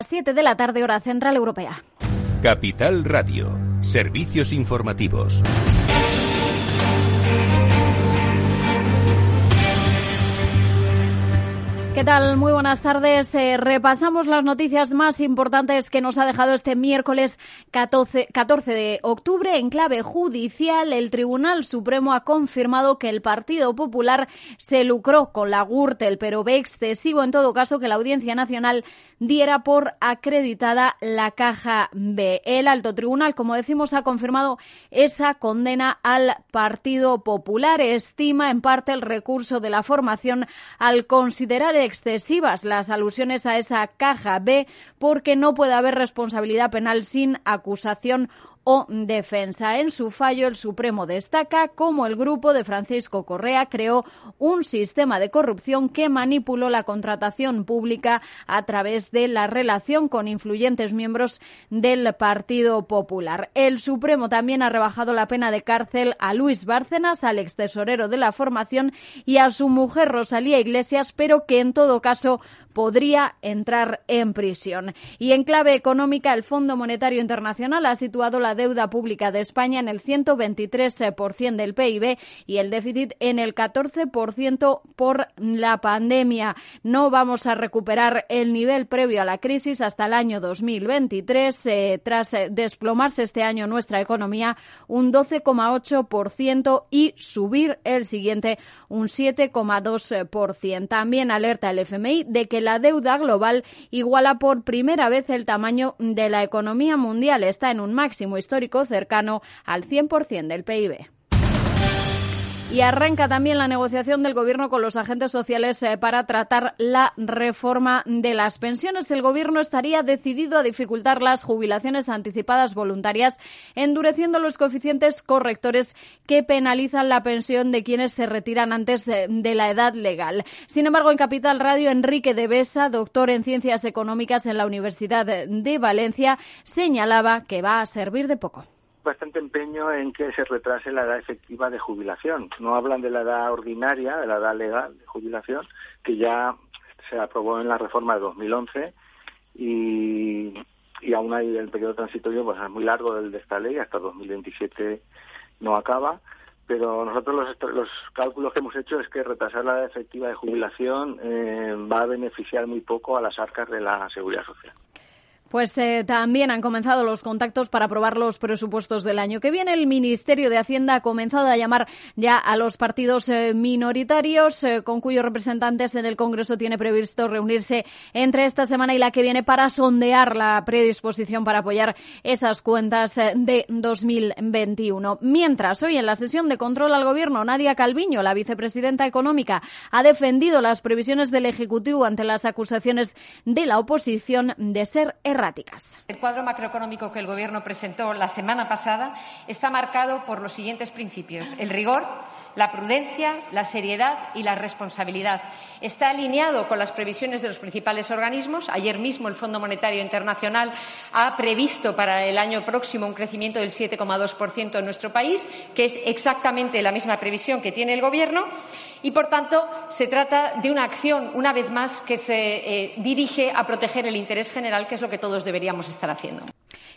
7 de la tarde, hora central europea. Capital Radio. Servicios informativos. ¿Qué tal? Muy buenas tardes. Eh, repasamos las noticias más importantes que nos ha dejado este miércoles 14, 14, de octubre. En clave judicial, el Tribunal Supremo ha confirmado que el Partido Popular se lucró con la Gürtel, pero ve excesivo en todo caso que la Audiencia Nacional diera por acreditada la caja B. El alto tribunal, como decimos, ha confirmado esa condena al Partido Popular. Estima en parte el recurso de la formación al considerar excesivas las alusiones a esa caja B porque no puede haber responsabilidad penal sin acusación defensa. En su fallo, el Supremo destaca cómo el grupo de Francisco Correa creó un sistema de corrupción que manipuló la contratación pública a través de la relación con influyentes miembros del Partido Popular. El Supremo también ha rebajado la pena de cárcel a Luis Bárcenas, al ex tesorero de la formación, y a su mujer Rosalía Iglesias, pero que en todo caso podría entrar en prisión. Y en clave económica, el Fondo Monetario Internacional ha situado la deuda pública de España en el 123% del PIB y el déficit en el 14% por la pandemia. No vamos a recuperar el nivel previo a la crisis hasta el año 2023, eh, tras eh, desplomarse este año nuestra economía un 12,8% y subir el siguiente un 7,2%. También alerta el FMI de que la deuda global iguala por primera vez el tamaño de la economía mundial. Está en un máximo histórico cercano al 100% del PIB. Y arranca también la negociación del Gobierno con los agentes sociales eh, para tratar la reforma de las pensiones. El Gobierno estaría decidido a dificultar las jubilaciones anticipadas voluntarias, endureciendo los coeficientes correctores que penalizan la pensión de quienes se retiran antes de la edad legal. Sin embargo, en Capital Radio, Enrique de Besa, doctor en Ciencias Económicas en la Universidad de Valencia, señalaba que va a servir de poco bastante empeño en que se retrase la edad efectiva de jubilación. No hablan de la edad ordinaria, de la edad legal de jubilación, que ya se aprobó en la reforma de 2011 y, y aún hay el periodo transitorio pues es muy largo del de esta ley, hasta 2027 no acaba, pero nosotros los, los cálculos que hemos hecho es que retrasar la edad efectiva de jubilación eh, va a beneficiar muy poco a las arcas de la seguridad social. Pues eh, también han comenzado los contactos para aprobar los presupuestos del año que viene. El Ministerio de Hacienda ha comenzado a llamar ya a los partidos eh, minoritarios, eh, con cuyos representantes en el Congreso tiene previsto reunirse entre esta semana y la que viene para sondear la predisposición para apoyar esas cuentas de 2021. Mientras, hoy en la sesión de control al Gobierno, Nadia Calviño, la vicepresidenta económica, ha defendido las previsiones del Ejecutivo ante las acusaciones de la oposición de ser el cuadro macroeconómico que el Gobierno presentó la semana pasada está marcado por los siguientes principios. El rigor, la prudencia, la seriedad y la responsabilidad. Está alineado con las previsiones de los principales organismos. Ayer mismo el Fondo Monetario Internacional ha previsto para el año próximo un crecimiento del 7,2% en nuestro país, que es exactamente la misma previsión que tiene el Gobierno. Y, por tanto, se trata de una acción, una vez más, que se eh, dirige a proteger el interés general, que es lo que todos deberíamos estar haciendo.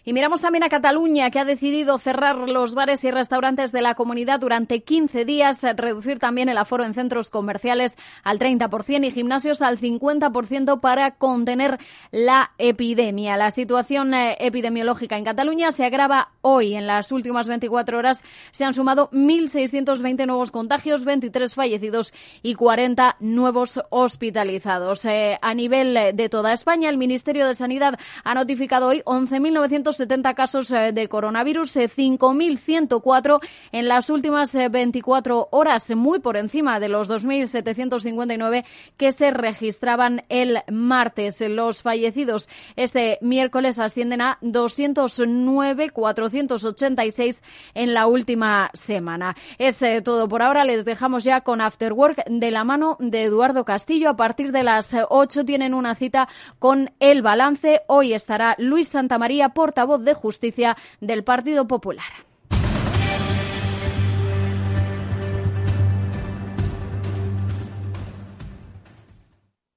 Y miramos también a Cataluña, que ha decidido cerrar los bares y restaurantes de la comunidad durante 15 días, reducir también el aforo en centros comerciales al 30% y gimnasios al 50% para contener la epidemia. La situación eh, epidemiológica en Cataluña se agrava hoy. En las últimas 24 horas se han sumado 1.620 nuevos contagios, 23 fallecidos y 40 nuevos hospitalizados. Eh, a nivel de toda España, el Ministerio de Sanidad ha notificado hoy 11.900 70 casos eh, de coronavirus, 5.104 eh, en las últimas 24 eh, horas, muy por encima de los 2.759 que se registraban el martes. Los fallecidos este miércoles ascienden a 209.486 en la última semana. Es todo por ahora. Les dejamos ya con After Work de la mano de Eduardo Castillo. A partir de las 8 tienen una cita con el balance. Hoy estará Luis Santamaría, porta voz de justicia del Partido Popular.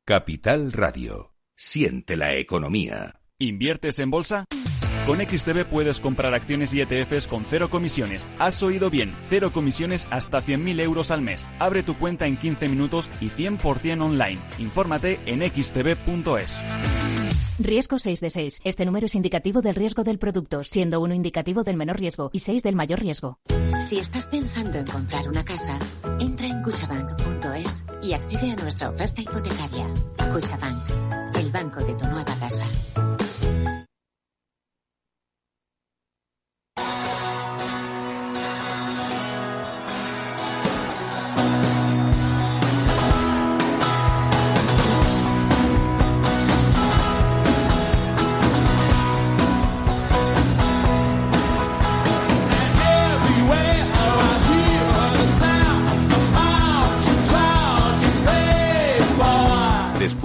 Capital Radio Siente la economía. ¿Inviertes en bolsa? Con XTB puedes comprar acciones y ETFs con cero comisiones. Has oído bien, cero comisiones hasta 100.000 euros al mes. Abre tu cuenta en 15 minutos y 100% online. Infórmate en xtb.es. Riesgo 6 de 6. Este número es indicativo del riesgo del producto, siendo uno indicativo del menor riesgo y 6 del mayor riesgo. Si estás pensando en comprar una casa, entra en cuchabank.es y accede a nuestra oferta hipotecaria. Cuchabank, el banco de tu nueva casa.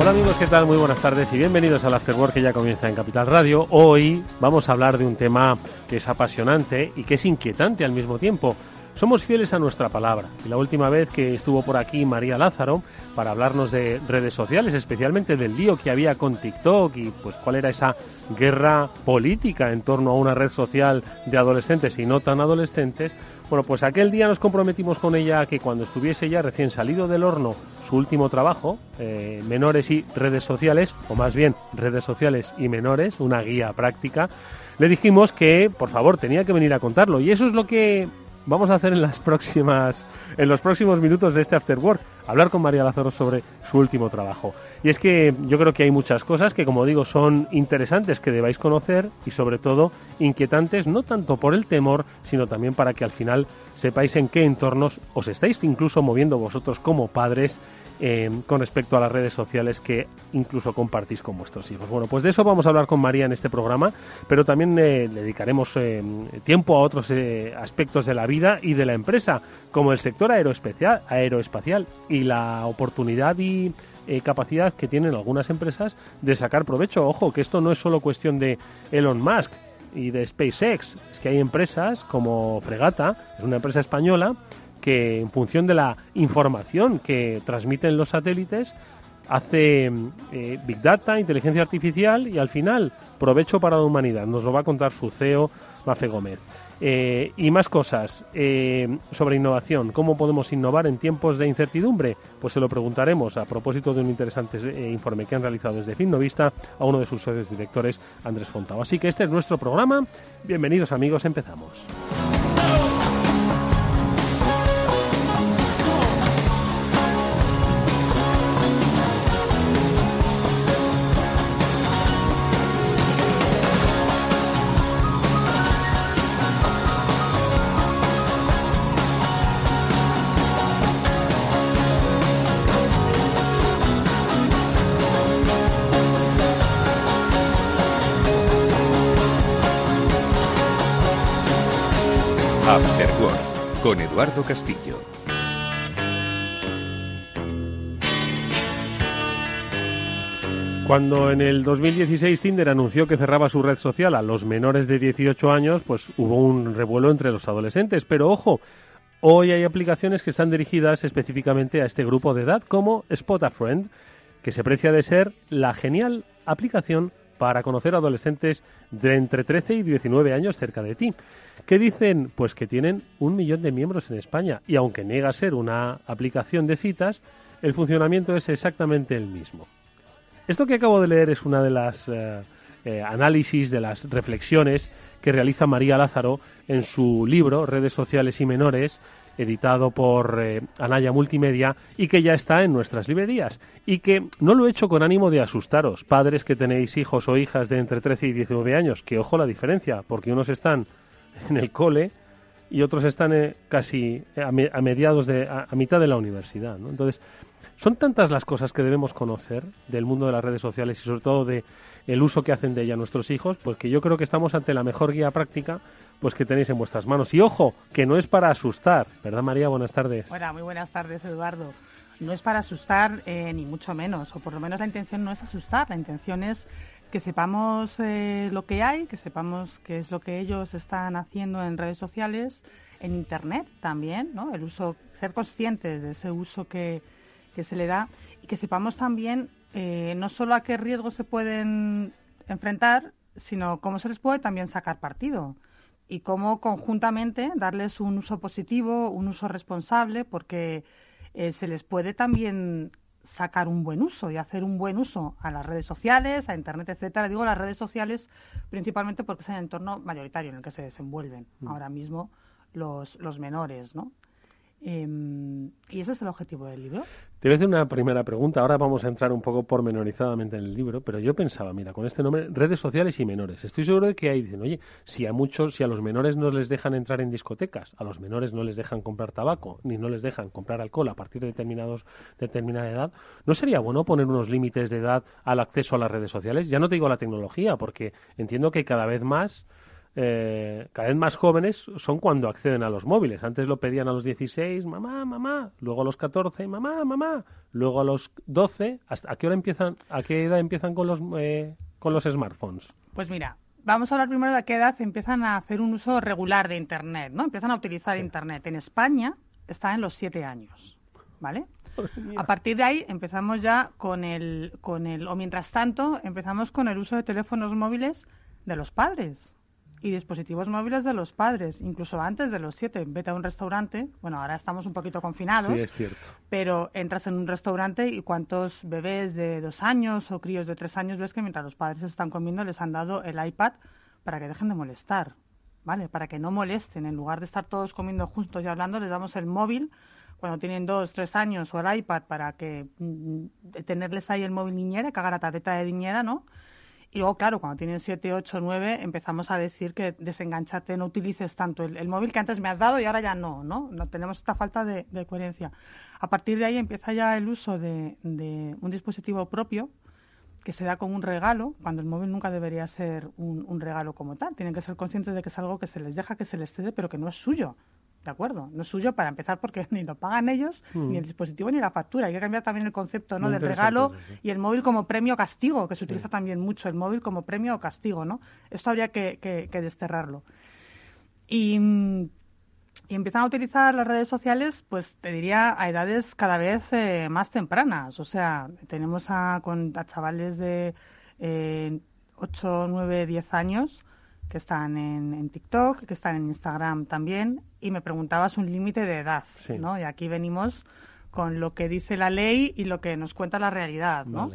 Hola amigos, ¿qué tal? Muy buenas tardes y bienvenidos al Afterwork que ya comienza en Capital Radio. Hoy vamos a hablar de un tema que es apasionante y que es inquietante al mismo tiempo. Somos fieles a nuestra palabra. Y la última vez que estuvo por aquí María Lázaro para hablarnos de redes sociales, especialmente del lío que había con TikTok y pues cuál era esa guerra política en torno a una red social de adolescentes y no tan adolescentes, bueno, pues aquel día nos comprometimos con ella que cuando estuviese ya recién salido del horno su último trabajo, eh, menores y redes sociales, o más bien redes sociales y menores, una guía práctica, le dijimos que por favor tenía que venir a contarlo. Y eso es lo que vamos a hacer en las próximas en los próximos minutos de este After Work, hablar con María Lázaro sobre su último trabajo. Y es que yo creo que hay muchas cosas que, como digo, son interesantes que debáis conocer y sobre todo inquietantes, no tanto por el temor, sino también para que al final sepáis en qué entornos os estáis incluso moviendo vosotros como padres eh, con respecto a las redes sociales que incluso compartís con vuestros hijos. Bueno, pues de eso vamos a hablar con María en este programa, pero también eh, dedicaremos eh, tiempo a otros eh, aspectos de la vida y de la empresa, como el sector aeroespacial, aeroespacial y la oportunidad y eh, capacidad que tienen algunas empresas de sacar provecho. Ojo, que esto no es solo cuestión de Elon Musk y de SpaceX, es que hay empresas como Fregata, es una empresa española, que en función de la información que transmiten los satélites hace eh, Big Data, inteligencia artificial y al final provecho para la humanidad. Nos lo va a contar su CEO, Mafe Gómez. Eh, y más cosas eh, sobre innovación. ¿Cómo podemos innovar en tiempos de incertidumbre? Pues se lo preguntaremos a propósito de un interesante eh, informe que han realizado desde Finnovista a uno de sus socios directores, Andrés Fontao. Así que este es nuestro programa. Bienvenidos amigos, empezamos. Eduardo Castillo. Cuando en el 2016 Tinder anunció que cerraba su red social a los menores de 18 años, pues hubo un revuelo entre los adolescentes. Pero ojo, hoy hay aplicaciones que están dirigidas específicamente a este grupo de edad, como Spot a Friend, que se precia de ser la genial aplicación para conocer adolescentes de entre 13 y 19 años cerca de ti. ¿Qué dicen? Pues que tienen un millón de miembros en España y aunque niega ser una aplicación de citas, el funcionamiento es exactamente el mismo. Esto que acabo de leer es una de las eh, eh, análisis, de las reflexiones que realiza María Lázaro en su libro Redes Sociales y Menores, editado por eh, Anaya Multimedia y que ya está en nuestras librerías. Y que no lo he hecho con ánimo de asustaros, padres que tenéis hijos o hijas de entre 13 y 19 años, que ojo la diferencia, porque unos están en el cole y otros están eh, casi a, me- a mediados de a, a mitad de la universidad. ¿no? Entonces, Son tantas las cosas que debemos conocer del mundo de las redes sociales y sobre todo de el uso que hacen de ella nuestros hijos, pues que yo creo que estamos ante la mejor guía práctica pues que tenéis en vuestras manos. Y ojo, que no es para asustar, ¿verdad María? Buenas tardes. Hola, muy buenas tardes Eduardo. No es para asustar eh, ni mucho menos, o por lo menos la intención no es asustar, la intención es que sepamos eh, lo que hay, que sepamos qué es lo que ellos están haciendo en redes sociales, en Internet también, ¿no? El uso, ser conscientes de ese uso que, que se le da y que sepamos también eh, no solo a qué riesgos se pueden enfrentar, sino cómo se les puede también sacar partido y cómo conjuntamente darles un uso positivo, un uso responsable, porque eh, se les puede también sacar un buen uso y hacer un buen uso a las redes sociales, a Internet, etcétera. Digo las redes sociales principalmente porque es el entorno mayoritario en el que se desenvuelven mm. ahora mismo los, los menores, ¿no? Em, ¿Y ese es el objetivo del libro? Te voy a hacer una primera pregunta. Ahora vamos a entrar un poco pormenorizadamente en el libro, pero yo pensaba, mira, con este nombre, redes sociales y menores. Estoy seguro de que ahí dicen, oye, si a muchos, si a los menores no les dejan entrar en discotecas, a los menores no les dejan comprar tabaco, ni no les dejan comprar alcohol a partir de determinados, determinada edad, ¿no sería bueno poner unos límites de edad al acceso a las redes sociales? Ya no te digo la tecnología, porque entiendo que cada vez más eh, cada vez más jóvenes son cuando acceden a los móviles. Antes lo pedían a los 16, mamá, mamá, luego a los 14, mamá, mamá, luego a los 12. ¿Hasta, ¿A qué hora empiezan, a qué edad empiezan con los, eh, con los smartphones? Pues mira, vamos a hablar primero de a qué edad empiezan a hacer un uso regular de Internet, ¿no? Empiezan a utilizar Internet. En España está en los 7 años, ¿vale? A partir de ahí empezamos ya con el, con el, o mientras tanto, empezamos con el uso de teléfonos móviles de los padres y dispositivos móviles de los padres, incluso antes de los siete. Vete a un restaurante, bueno, ahora estamos un poquito confinados, sí, es cierto. pero entras en un restaurante y cuántos bebés de dos años o críos de tres años ves que mientras los padres están comiendo les han dado el iPad para que dejen de molestar, ¿vale? Para que no molesten. En lugar de estar todos comiendo juntos y hablando, les damos el móvil cuando tienen dos, tres años o el iPad para que mm, tenerles ahí el móvil niñera, que haga la tableta de niñera, ¿no? Y luego, claro, cuando tienen 7, 8, 9, empezamos a decir que desenganchate, no utilices tanto el, móvil que antes me has dado y ahora ya no, ¿no? no tenemos esta falta de, coherencia. A partir de ahí empieza ya el uso de, un dispositivo propio que se da como un regalo, cuando el móvil nunca debería ser un, un regalo como tal. Tienen que ser conscientes de que es algo que se les deja, que se les cede, pero que no es suyo. ¿De acuerdo? No es suyo para empezar porque ni lo pagan ellos, ni el mm. dispositivo, ni la factura. Hay que cambiar también el concepto ¿no? del regalo y el móvil como premio castigo, que se utiliza también mucho, el móvil como premio o castigo. ¿no? Esto habría que, que, desterrarlo. Y, y, empiezan a utilizar las redes sociales, pues te diría, a edades cada vez eh, más tempranas. O sea, tenemos a, con, a chavales de eh, 8, 9, 10 años que están en, TikTok, que están en Instagram también, y me preguntabas un límite de edad, ¿no? Y aquí venimos con lo que dice la ley y lo que nos cuenta la realidad, ¿no?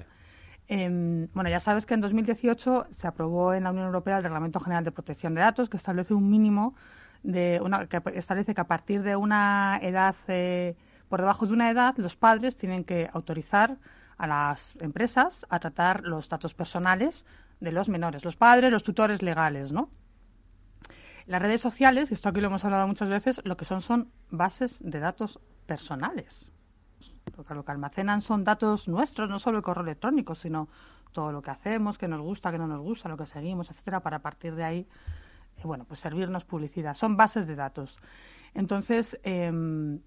Em, bueno, ya sabes que en 2018 se aprobó en la Unión Europea el Reglamento General de Protección de Datos, que establece un mínimo de una, que establece que a partir de una edad, eh, por debajo de una edad, los padres tienen que autorizar a las empresas a tratar los datos personales de los menores, los padres, los tutores legales, ¿no? Las redes sociales, esto aquí lo hemos hablado muchas veces, lo que son son bases de datos personales. Lo que, almacenan son datos nuestros, no solo el correo electrónico, sino todo lo que hacemos, que nos gusta, que no nos gusta, lo que seguimos, etcétera, para partir de ahí, eh, bueno, pues servirnos publicidad. Son bases de datos. Entonces, em,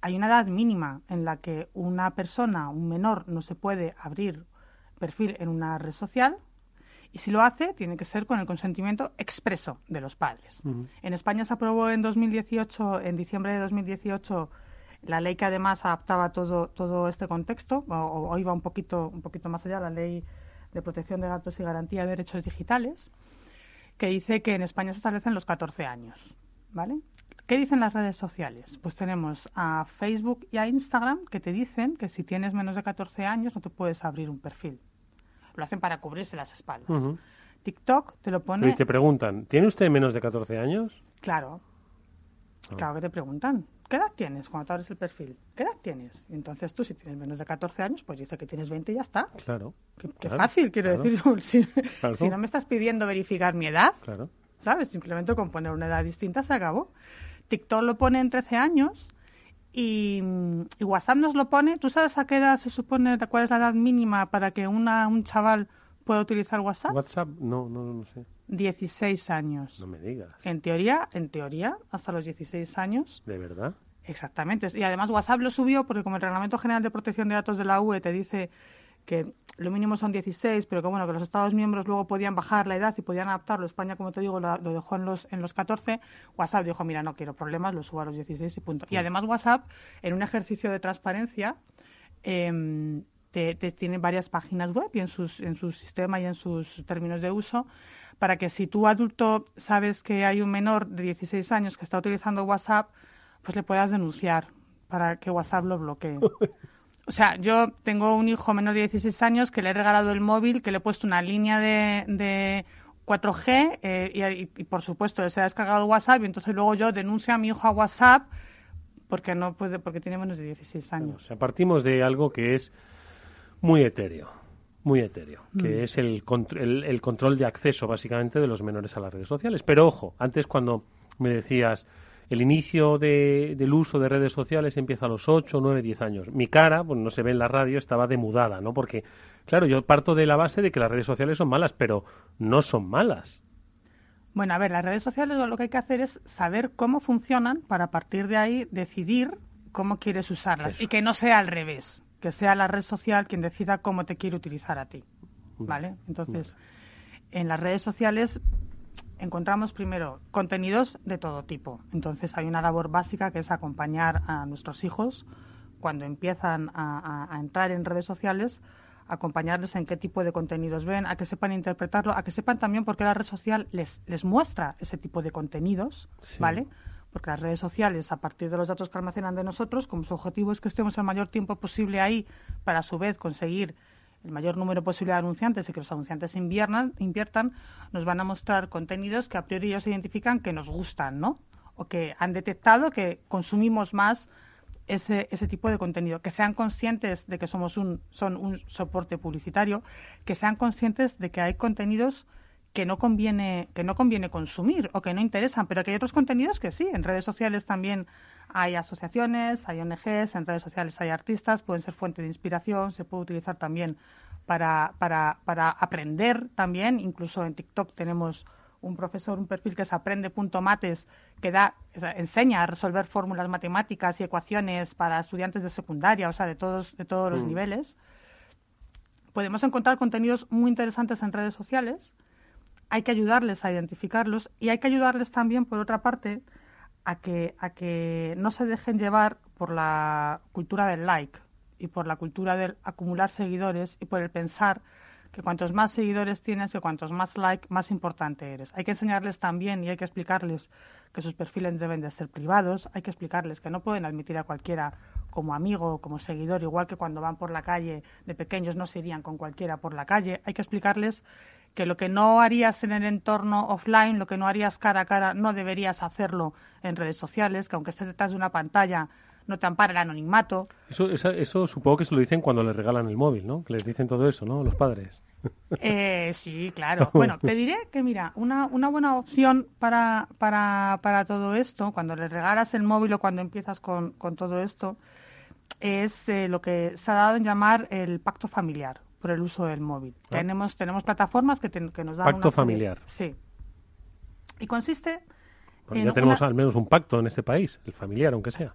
hay una edad mínima en la que una persona, un menor, no se puede abrir perfil en una red social, y si lo hace, tiene que ser con el consentimiento expreso de los padres. En España se aprobó en 2018, en diciembre de 2018, la ley que además adaptaba todo, todo este contexto, o, iba un poquito, un poquito más allá, la ley de protección de datos y garantía de derechos digitales, que dice que en España se establecen los 14 años. ¿Vale? ¿Qué dicen las redes sociales? Pues tenemos a Facebook y a Instagram que te dicen que si tienes menos de 14 años no te puedes abrir un perfil lo hacen para cubrirse las espaldas. TikTok te lo pone... Y te preguntan, ¿tiene usted menos de 14 años? Claro. Ah. Claro que te preguntan. ¿Qué edad tienes cuando te abres el perfil? ¿Qué edad tienes? Y entonces tú, si tienes menos de 14 años, pues dice que tienes 20 y ya está. Claro. Qué, fácil, quiero decir. Si, si, no me estás pidiendo verificar mi edad, claro. ¿sabes? Simplemente con poner una edad distinta se acabó. TikTok lo pone en 13 años Y, y, WhatsApp nos lo pone. ¿Tú sabes a qué edad se supone, cuál es la edad mínima para que una, un chaval pueda utilizar WhatsApp? WhatsApp, no, no, no sé. 16 años. No me digas. En teoría, en teoría, hasta los 16 años. ¿De verdad? Exactamente. Y además WhatsApp lo subió porque como el Reglamento General de Protección de Datos de la UE te dice que lo mínimo son 16, pero que bueno, que los Estados miembros luego podían bajar la edad y podían adaptarlo. España, como te digo, lo, dejó en los, en los 14. WhatsApp dijo, mira, no quiero problemas, lo subo a los 16 y punto. Y además WhatsApp, en un ejercicio de transparencia, eh, te, tiene varias páginas web y en, sus, en su sistema y en sus términos de uso para que si tú adulto sabes que hay un menor de 16 años que está utilizando WhatsApp, pues le puedas denunciar para que WhatsApp lo bloquee. O sea, yo tengo un hijo menor de 16 años que le he regalado el móvil, que le he puesto una línea de, de 4G eh, y, por supuesto se ha descargado WhatsApp y entonces luego yo denuncio a mi hijo a WhatsApp porque no puede, porque tiene menos de 16 años. o sea, partimos de algo que es muy etéreo, muy etéreo, que mm. es el, el, el control de acceso básicamente de los menores a las redes sociales. Pero ojo, antes cuando me decías el inicio de, del uso de redes sociales empieza a los 8, 9, 10 años. Mi cara, pues no se ve en la radio, estaba demudada, ¿no? Porque, claro, yo parto de la base de que las redes sociales son malas, pero no son malas. Bueno, a ver, las redes sociales lo que hay que hacer es saber cómo funcionan para a partir de ahí decidir cómo quieres usarlas y que no sea al revés, que sea la red social quien decida cómo te quiere utilizar a ti. ¿Vale? Entonces, en las redes sociales encontramos primero contenidos de todo tipo. Entonces hay una labor básica que es acompañar a nuestros hijos cuando empiezan a, entrar en redes sociales, acompañarles en qué tipo de contenidos ven, a que sepan interpretarlo, a que sepan también por qué la red social les, les muestra ese tipo de contenidos, ¿vale? Porque las redes sociales, a partir de los datos que almacenan de nosotros, como su objetivo es que estemos el mayor tiempo posible ahí para a su vez conseguir el mayor número posible de anunciantes y que los anunciantes inviernan, inviertan, nos van a mostrar contenidos que a priori ellos identifican que nos gustan, ¿no? O que han detectado que consumimos más ese, ese tipo de contenido, que sean conscientes de que somos un, son un soporte publicitario, que sean conscientes de que hay contenidos que no conviene que no conviene consumir o que no interesan, pero que hay otros contenidos que sí. En redes sociales también hay asociaciones, hay ONGs, en redes sociales hay artistas, pueden ser fuente de inspiración, se puede utilizar también para, para, para aprender también. Incluso en TikTok tenemos un profesor, un perfil que es aprende.mates, que da, enseña a resolver fórmulas matemáticas y ecuaciones para estudiantes de secundaria, o sea, de todos, de todos los mm. niveles. Podemos encontrar contenidos muy interesantes en redes sociales hay que ayudarles a identificarlos y hay que ayudarles también, por otra parte, a que, a que no se dejen llevar por la cultura del like y por la cultura del acumular seguidores y por el pensar que cuantos más seguidores tienes y cuantos más like, más importante eres. Hay que enseñarles también y hay que explicarles que sus perfiles deben de ser privados, hay que explicarles que no pueden admitir a cualquiera como amigo o como seguidor, igual que cuando van por la calle de pequeños no se irían con cualquiera por la calle. Hay que explicarles que lo que no harías en el entorno offline, lo que no harías cara a cara, no deberías hacerlo en redes sociales, que aunque estés detrás de una pantalla no te ampara el anonimato. Eso, eso, supongo que se lo dicen cuando les regalan el móvil, ¿no? Que les dicen todo eso, ¿no? Los padres. Eh, sí, claro. Bueno, te diré que, mira, una, una buena opción para, para, para todo esto, cuando les regalas el móvil o cuando empiezas con, con todo esto, es eh, lo que se ha dado en llamar el pacto familiar por el uso del móvil. Ah. Tenemos, tenemos plataformas que, que nos dan Pacto familiar. Sí. Y consiste en ya tenemos al menos un pacto en este país, el familiar, aunque sea.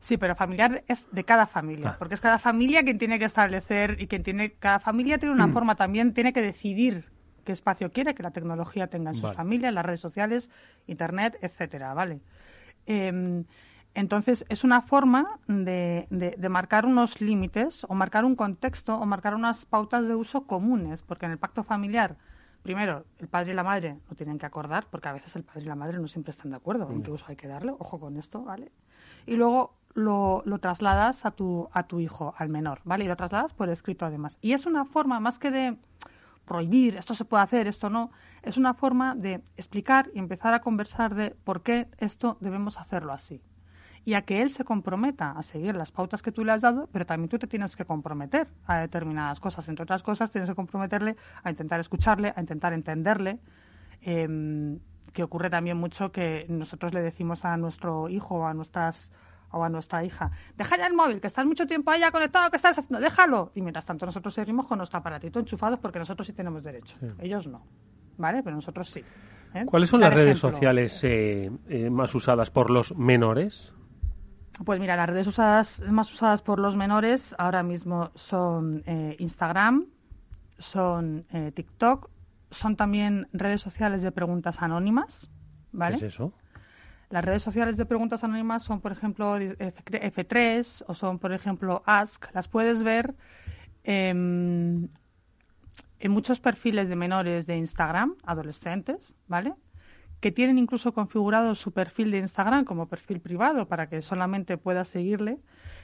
Sí, pero familiar es de cada familia, ah. porque es cada familia quien tiene que establecer y quien tiene cada familia tiene una mm. forma también tiene que decidir qué espacio quiere que la tecnología tenga en sus familias, las redes sociales, internet, etcétera, ¿vale? Eh, entonces, es una forma de, de, marcar unos límites o marcar un contexto o marcar unas pautas de uso comunes, porque en el pacto familiar, primero, el padre y la madre lo tienen que acordar, porque a veces el padre y la madre no siempre están de acuerdo en qué uso hay que darle, ojo con esto, ¿vale? Y luego lo, lo, trasladas a tu, a tu hijo, al menor, ¿vale? Y lo trasladas por escrito además. Y es una forma, más que de prohibir, esto se puede hacer, esto no, es una forma de explicar y empezar a conversar de por qué esto debemos hacerlo así y a que él se comprometa a seguir las pautas que tú le has dado, pero también tú te tienes que comprometer a determinadas cosas. Entre otras cosas, tienes que comprometerle a intentar escucharle, a intentar entenderle. Eh, que ocurre también mucho que nosotros le decimos a nuestro hijo o a nuestras o a nuestra hija, deja ya el móvil, que estás mucho tiempo ahí conectado, que estás haciendo? Déjalo. Y mientras tanto nosotros seguimos con nuestro aparatito enchufados porque nosotros sí tenemos derecho. Ellos no. ¿Vale? Pero nosotros sí. ¿eh? ¿Cuáles son las redes sociales eh, eh, más usadas por los menores? Pues mira, las redes usadas más usadas por los menores ahora mismo son Instagram, son TikTok, son también redes sociales de preguntas anónimas, ¿vale? ¿Qué es eso? Las redes sociales de preguntas anónimas son, por ejemplo, F3 o son, por ejemplo, Ask. Las puedes ver en muchos perfiles de menores de Instagram, adolescentes, ¿vale? Que tienen incluso configurado su perfil de Instagram como perfil privado para que solamente puedas seguirle.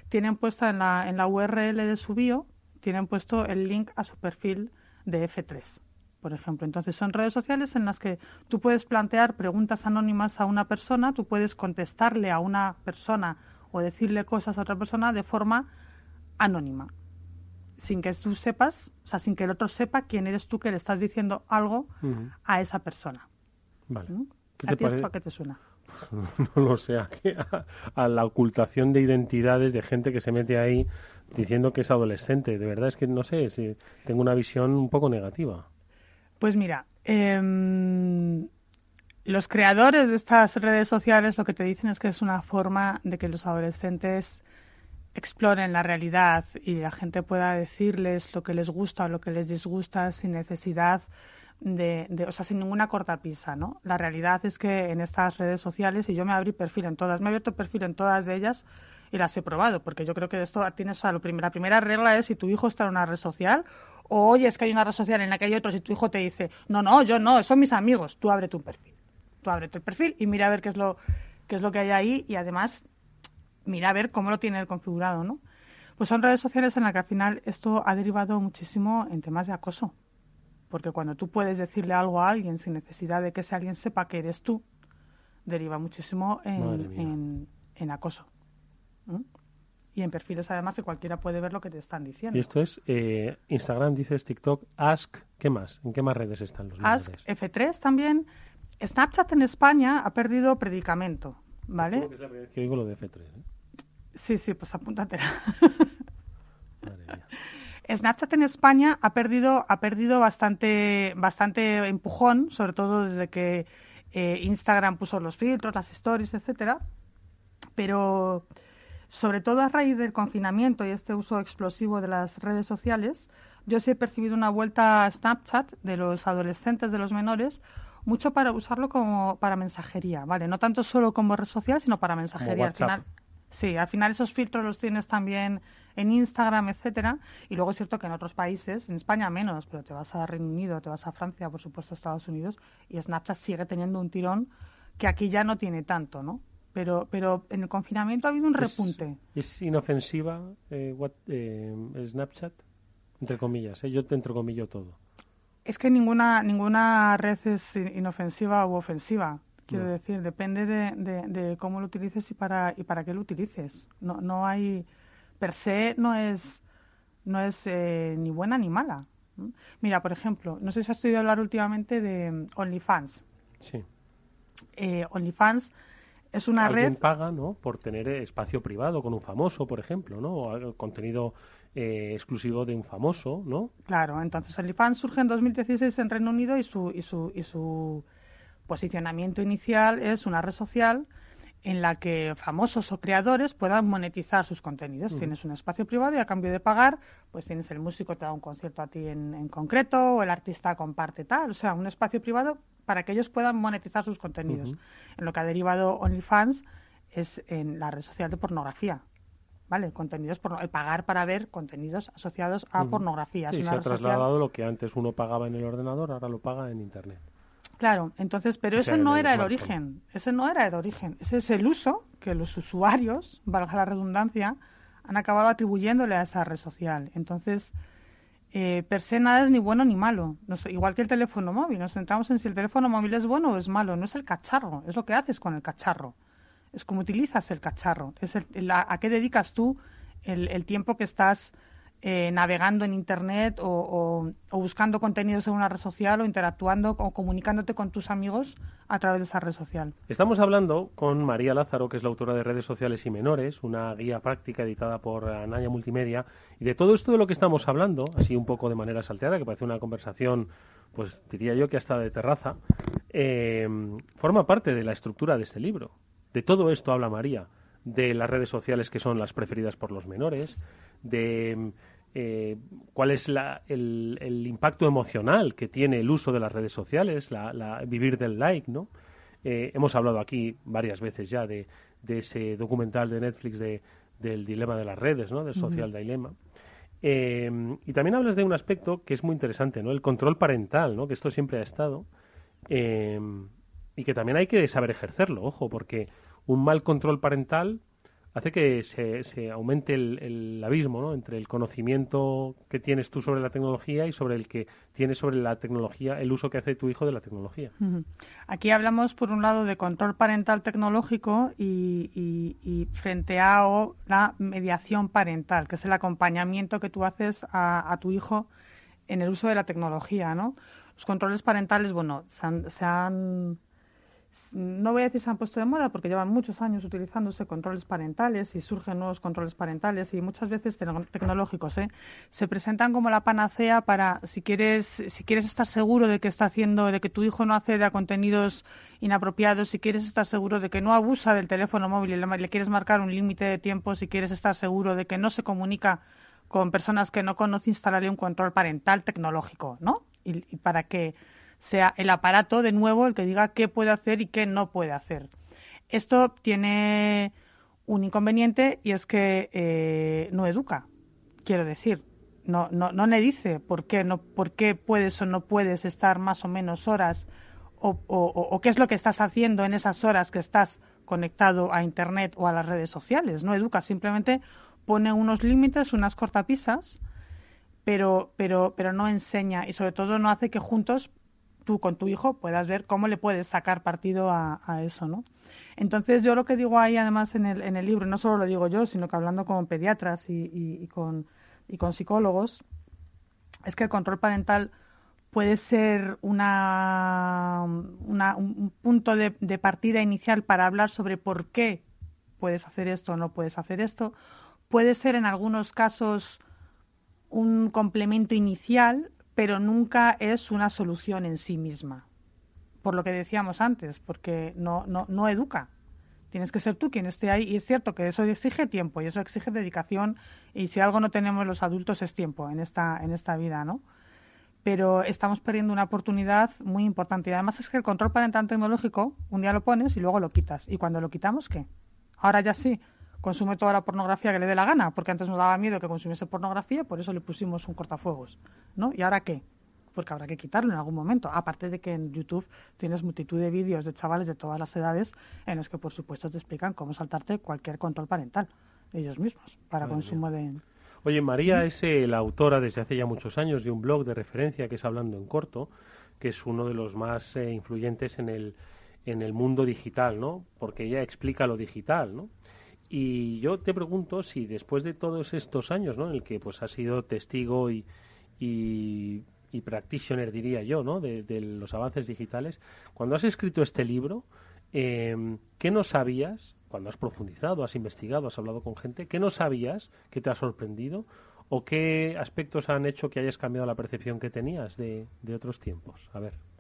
Tienen puesta en la, en la URL de su bio, tienen puesto el link a su perfil de F3 por ejemplo. Entonces, son redes sociales en las que tú puedes plantear preguntas anónimas a una persona, tú puedes contestarle a una persona o decirle cosas a otra persona de forma anónima, sin que tú sepas, o sea, sin que el otro sepa quién eres tú que le estás diciendo algo a esa persona. Vale. ¿Mm? ¿A ti esto a qué te suena? no lo sé, a, la ocultación de identidades de gente que se mete ahí diciendo que es adolescente. De verdad es que no sé, si tengo una visión un poco negativa. Pues mira, em, los creadores de estas redes sociales lo que te dicen es que es una forma de que los adolescentes exploren la realidad y la gente pueda decirles lo que les gusta o lo que les disgusta sin necesidad de, o sea, sin ninguna cortapisa, ¿no? La realidad es que en estas redes sociales, y yo me abrí perfil en todas, me he abierto perfil en todas de ellas y las he probado, porque yo creo que esto tienes, o sea, la primera regla es si tu hijo está en una red social o oyes que hay una red social en la que hay otros y tu hijo te dice, no, no, yo no, son mis amigos, tú abre tu perfil. Tú abre tu perfil y mira a ver qué es lo, qué es lo que hay ahí y además mira a ver cómo lo tiene configurado, ¿no? Pues son redes sociales en las que al final esto ha derivado muchísimo en temas de acoso. Porque cuando tú puedes decirle algo a alguien sin necesidad de que ese alguien sepa que eres tú, deriva muchísimo en, en, acoso y en perfiles además que cualquiera puede ver lo que te están diciendo. Y esto es eh, Instagram, dices TikTok, Ask, ¿qué más? ¿En qué más redes están los Ask, F3 también. Snapchat en España ha perdido predicamento, ¿vale? que digo lo de F3. ¿eh? Sí, sí, pues apúntatela. Snapchat en España ha perdido, ha perdido bastante, bastante empujón, sobre todo desde que eh, Instagram puso los filtros, las stories, etcétera. Pero sobre todo a raíz del confinamiento y este uso explosivo de las redes sociales, yo sí he percibido una vuelta a Snapchat de los adolescentes, de los menores, mucho para usarlo como para mensajería, ¿vale? No tanto solo como red social, sino para mensajería. Al final, sí, al final esos filtros los tienes también en Instagram, etcétera. Y luego es cierto que en otros países, en España menos, pero te vas a Reino Unido, te vas a Francia, por supuesto, a Estados Unidos, y Snapchat sigue teniendo un tirón que aquí ya no tiene tanto, ¿no? pero, pero en el confinamiento ha habido un repunte. ¿Es, inofensiva eh, eh, Snapchat? Entre comillas, ¿eh? yo te entrecomillo todo. Es que ninguna, ninguna red es inofensiva u ofensiva. Quiero decir, depende de, de, cómo lo utilices y para, y para qué lo utilices. No, no hay, per se, no es, no es eh, ni buena ni mala. Mira, por ejemplo, no sé si has oído hablar últimamente de OnlyFans. Sí. OnlyFans es una Alguien red. paga, ¿no? Por tener espacio privado con un famoso, por ejemplo, ¿no? O contenido eh, exclusivo de un famoso, ¿no? Claro, entonces OnlyFans surge en 2016 en Reino Unido y su, y su, y su posicionamiento inicial es una red social en la que famosos o creadores puedan monetizar sus contenidos. Tienes un espacio privado y a cambio de pagar, pues tienes el músico te da un concierto a ti en, en, concreto o el artista comparte tal. O sea, un espacio privado para que ellos puedan monetizar sus contenidos. En lo que ha derivado OnlyFans es en la red social de pornografía. ¿Vale? Contenidos por, el pagar para ver contenidos asociados a pornografía. Sí, se ha trasladado lo que antes uno pagaba en el ordenador, ahora lo paga en Internet. Claro, entonces, pero ese no era el origen, ese no era el origen, ese es el uso que los usuarios, valga la redundancia, han acabado atribuyéndole a esa red social. Entonces, eh, per se nada es ni bueno ni malo. igual que el teléfono móvil, nos centramos en si el teléfono móvil es bueno o es malo. No es el cacharro, es lo que haces con el cacharro. Es cómo utilizas el cacharro. Es a, qué dedicas tú el, tiempo que estás eh, navegando en Internet o, buscando contenidos en una red social o interactuando o comunicándote con tus amigos a través de esa red social. Estamos hablando con María Lázaro, que es la autora de Redes Sociales y Menores, una guía práctica editada por Anaya Multimedia. Y de todo esto de lo que estamos hablando, así un poco de manera salteada, que parece una conversación, pues diría yo que hasta de terraza, eh, forma parte de la estructura de este libro. De todo esto habla María, de las redes sociales que son las preferidas por los menores, de eh, cuál es el, impacto emocional que tiene el uso de las redes sociales, la, vivir del like, ¿no? Eh, hemos hablado aquí varias veces ya de, ese documental de Netflix de, del dilema de las redes, ¿no? Del social dilema. Eh, y también hablas de un aspecto que es muy interesante, ¿no? El control parental, ¿no? Que esto siempre ha estado y que también hay que saber ejercerlo, ojo, porque un mal control parental hace que se, aumente el, abismo ¿no? entre el conocimiento que tienes tú sobre la tecnología y sobre el que tienes sobre la tecnología, el uso que hace tu hijo de la tecnología. Aquí hablamos, por un lado, de control parental tecnológico y, frente a la mediación parental, que es el acompañamiento que tú haces a, tu hijo en el uso de la tecnología. ¿no? Los controles parentales, bueno, se han no voy a decir se han puesto de moda porque llevan muchos años utilizándose controles parentales y surgen nuevos controles parentales y muchas veces tecnológicos ¿eh? se presentan como la panacea para si quieres si quieres estar seguro de que está haciendo de que tu hijo no accede a contenidos inapropiados si quieres estar seguro de que no abusa del teléfono móvil y le, quieres marcar un límite de tiempo si quieres estar seguro de que no se comunica con personas que no conoce instalarle un control parental tecnológico no y para que sea el aparato de nuevo el que diga qué puede hacer y qué no puede hacer. Esto tiene un inconveniente y es que eh, no educa, quiero decir. No, no, no le dice por qué, no, por qué puedes o no puedes estar más o menos horas o, o, qué es lo que estás haciendo en esas horas que estás conectado a Internet o a las redes sociales. No educa, simplemente pone unos límites, unas cortapisas, pero, pero, pero no enseña y sobre todo no hace que juntos tú con tu hijo puedas ver cómo le puedes sacar partido a, eso, ¿no? Entonces yo lo que digo ahí además en el, en el libro, no solo lo digo yo, sino que hablando con pediatras y, con, y con psicólogos, es que el control parental puede ser una, un punto de, de, partida inicial para hablar sobre por qué puedes hacer esto o no puedes hacer esto. Puede ser en algunos casos un complemento inicial pero nunca es una solución en sí misma. Por lo que decíamos antes, porque no, no, no educa. Tienes que ser tú quien esté ahí. Y es cierto que eso exige tiempo y eso exige dedicación. Y si algo no tenemos los adultos es tiempo en esta, en esta vida, ¿no? Pero estamos perdiendo una oportunidad muy importante. Y además es que el control parental tecnológico, un día lo pones y luego lo quitas. ¿Y cuando lo quitamos, qué? Ahora ya sí, consume toda la pornografía que le dé la gana, porque antes nos daba miedo que consumiese pornografía, por eso le pusimos un cortafuegos, ¿no? ¿Y ahora qué? Porque habrá que quitarlo en algún momento. Aparte de que en YouTube tienes multitud de vídeos de chavales de todas las edades en los que, por supuesto, te explican cómo saltarte cualquier control parental ellos mismos para consumo de... Oye, María es eh, la autora desde hace ya muchos años de un blog de referencia que es Hablando en Corto, que es uno de los más eh, influyentes en el, en el mundo digital, ¿no? Porque ella explica lo digital, ¿no? Y yo te pregunto si después de todos estos años, ¿no? En el que pues has sido testigo y, y, practitioner, diría yo, ¿no? De, los avances digitales, cuando has escrito este libro, eh, ¿qué no sabías? Cuando has profundizado, has investigado, has hablado con gente, ¿qué no sabías que te ha sorprendido? ¿O qué aspectos han hecho que hayas cambiado la percepción que tenías de, de otros tiempos? A ver.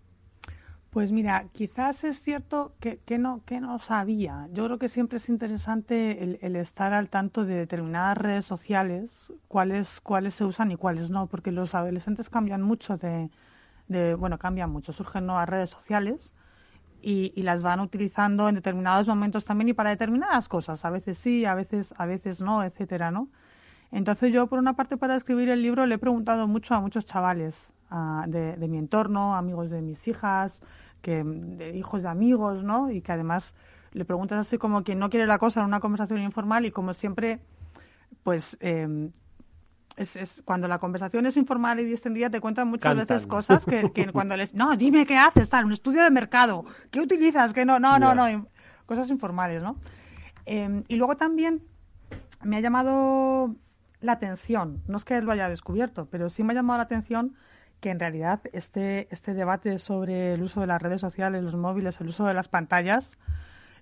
Pues mira, quizás es cierto que, no, que no sabía. Yo creo que siempre es interesante el, estar al tanto de determinadas redes sociales, cuáles, cuáles se usan y cuáles no, porque los adolescentes cambian mucho de, bueno, cambian mucho, surgen nuevas redes sociales y, y, las van utilizando en determinados momentos también y para determinadas cosas. A veces sí, a veces, a veces no, etcétera, ¿no? Entonces yo, por una parte, para escribir el libro le he preguntado mucho a muchos chavales de, de, mi entorno, amigos de mis hijas, que de hijos de amigos, ¿no? Y que además le preguntas así como quien no quiere la cosa en una conversación informal y como siempre, pues eh, es, es, cuando la conversación es informal y distendida te cuentan muchas veces cosas que, cuando les no dime qué haces tal un estudio de mercado qué utilizas que no no no no cosas informales no eh, y luego también me ha llamado la atención, no es que lo haya descubierto, pero sí me ha llamado la atención que en realidad este, este debate sobre el uso de las redes sociales, los móviles, el uso de las pantallas,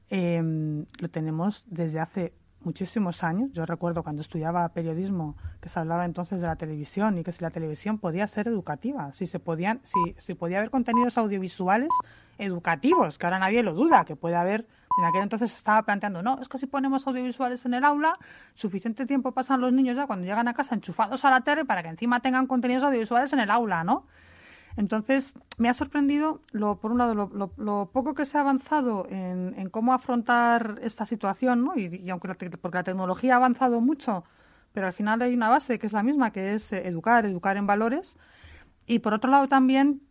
em, lo tenemos desde hace muchísimos años. Yo recuerdo cuando estudiaba periodismo que se hablaba entonces de la televisión y que si la televisión podía ser educativa, si se podían, si, si podía haber contenidos audiovisuales educativos, que ahora nadie lo duda, que puede haber en aquel entonces estaba planteando, no, es que si ponemos audiovisuales en el aula, suficiente tiempo pasan los niños ya cuando llegan a casa enchufados a la tele para que encima tengan contenidos audiovisuales en el aula, ¿no? Entonces, me ha sorprendido, lo, por un lado, lo, poco que se ha avanzado en, cómo afrontar esta situación, ¿no? Y, aunque la, porque la tecnología ha avanzado mucho, pero al final hay una base que es la misma, que es eh, educar, educar en valores. Y por otro lado también,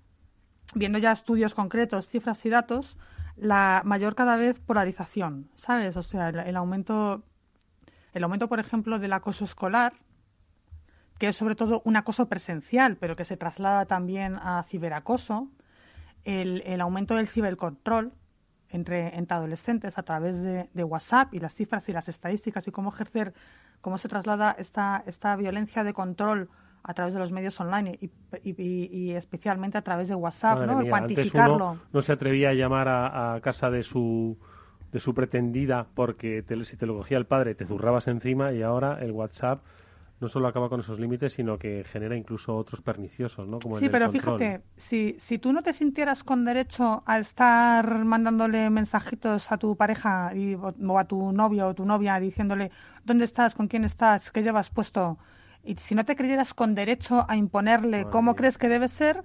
viendo ya estudios concretos, cifras y datos, la mayor cada vez polarización, ¿sabes? O sea, el, aumento, el aumento, por ejemplo, del acoso escolar, que es sobre todo un acoso presencial, pero que se traslada también a ciberacoso, el, el aumento del cibercontrol entre, entre adolescentes a través de, de, WhatsApp y las cifras y las estadísticas y cómo ejercer, cómo se traslada esta, esta violencia de control a través de los medios online y, especialmente a través de WhatsApp, ¿no? cuantificarlo. no se atrevía a llamar a, casa de su de su pretendida porque si te lo cogía el padre te zurrabas encima y ahora el WhatsApp no solo acaba con esos límites, sino que genera incluso otros perniciosos, ¿no? sí, pero fíjate, si, si tú no te sintieras con derecho a estar mandándole mensajitos a tu pareja y, o a tu novio o tu novia diciéndole dónde estás, con quién estás, qué llevas puesto, y si no te creyeras con derecho a imponerle cómo crees que debe ser,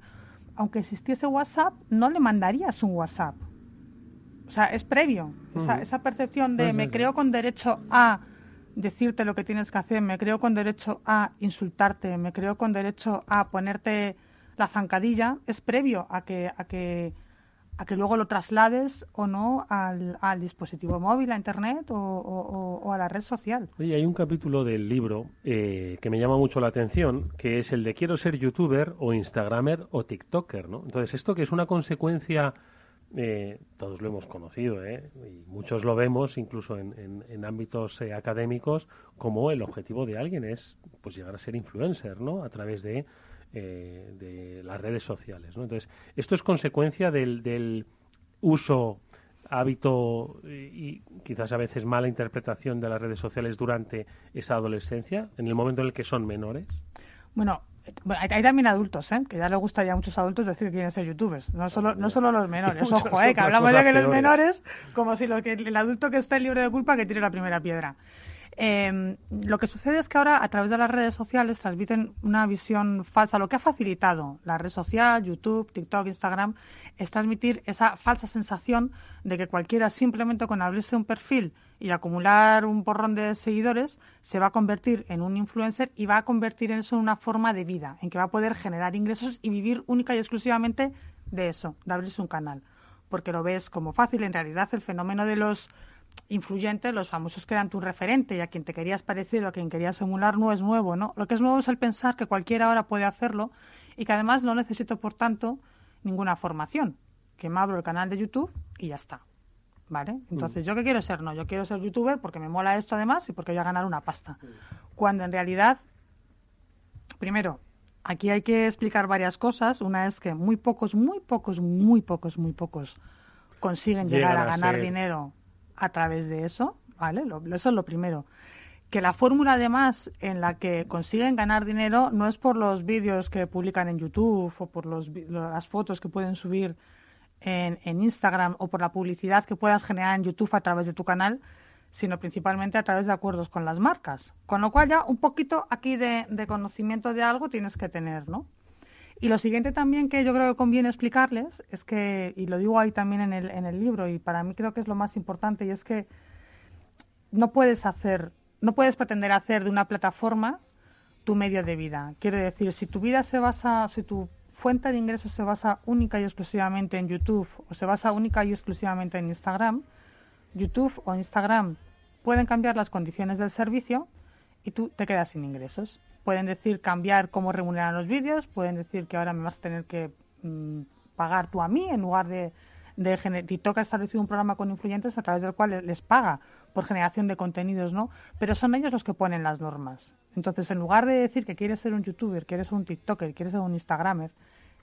aunque existiese WhatsApp, no le mandarías un WhatsApp. O sea, es previo. esa, esa, percepción de me creo con derecho a decirte lo que tienes que hacer, me creo con derecho a insultarte, me creo con derecho a ponerte la zancadilla, es previo a que, a que a que luego lo traslades o no al, al dispositivo móvil, a Internet o, a la red social. Oye, hay un capítulo del libro eh, que me llama mucho la atención, que es el de quiero ser youtuber o instagramer o tiktoker, ¿no? Entonces, esto que es una consecuencia, eh, todos lo hemos conocido, ¿eh? Y muchos lo vemos, incluso en, en, ámbitos eh, académicos, como el objetivo de alguien es pues llegar a ser influencer, ¿no? A través de eh, de las redes sociales. ¿no? Entonces, esto es consecuencia del, del uso hábito y quizás a veces mala interpretación de las redes sociales durante esa adolescencia, en el momento en el que son menores? Bueno, hay, también adultos, ¿eh? que ya le gustaría a muchos adultos decir que quieren ser youtubers, no solo, no solo los menores. Ojo, ¿eh? que hablamos de que los menores, como si lo que, el adulto que está libre de culpa que tire la primera piedra. Eh, lo que sucede es que ahora a través de las redes sociales transmiten una visión falsa. Lo que ha facilitado la red social, YouTube, TikTok, Instagram, es transmitir esa falsa sensación de que cualquiera simplemente con abrirse un perfil y acumular un porrón de seguidores se va a convertir en un influencer y va a convertir en eso en una forma de vida, en que va a poder generar ingresos y vivir única y exclusivamente de eso, de abrirse un canal. Porque lo ves como fácil. En realidad el fenómeno de los influyentes, los famosos que eran tu referente y a quien te querías parecer o a quien querías emular, no es nuevo, ¿no? Lo que es nuevo es el pensar que cualquiera ahora puede hacerlo y que además no necesito, por tanto, ninguna formación. Que me abro el canal de YouTube y ya está. ¿Vale? Entonces, mm. ¿yo qué quiero ser? No, yo quiero ser youtuber porque me mola esto además y porque voy a ganar una pasta. Cuando en realidad, primero, aquí hay que explicar varias cosas. Una es que muy pocos, muy pocos, muy pocos, muy pocos consiguen llegar a, ganar dinero a través de eso, ¿vale? eso es lo primero. Que la fórmula además en la que consiguen ganar dinero no es por los vídeos que publican en YouTube o por los, las fotos que pueden subir en, Instagram o por la publicidad que puedas generar en YouTube a través de tu canal, sino principalmente a través de acuerdos con las marcas. Con lo cual ya un poquito aquí de conocimiento de algo tienes que tener, ¿no? Y lo siguiente también que yo creo que conviene explicarles es que, y lo digo ahí también en el, en el libro, y para mí creo que es lo más importante, y es que no puedes hacer, no puedes pretender hacer de una plataforma tu medio de vida. Quiero decir, si tu vida se basa, si tu fuente de ingresos se basa única y exclusivamente en YouTube o se basa única y exclusivamente en Instagram, YouTube o Instagram pueden cambiar las condiciones del servicio y tú te quedas sin ingresos. Pueden decir cambiar cómo remuneran los vídeos, pueden decir que ahora me vas a tener que mm, pagar tú a mí en lugar de, de TikTok ha establecido un programa con influyentes a través del cual les paga por generación de contenidos, ¿no? Pero son ellos los que ponen las normas. Entonces, en lugar de decir que quieres ser un youtuber, quieres ser un TikToker, quieres ser un Instagramer,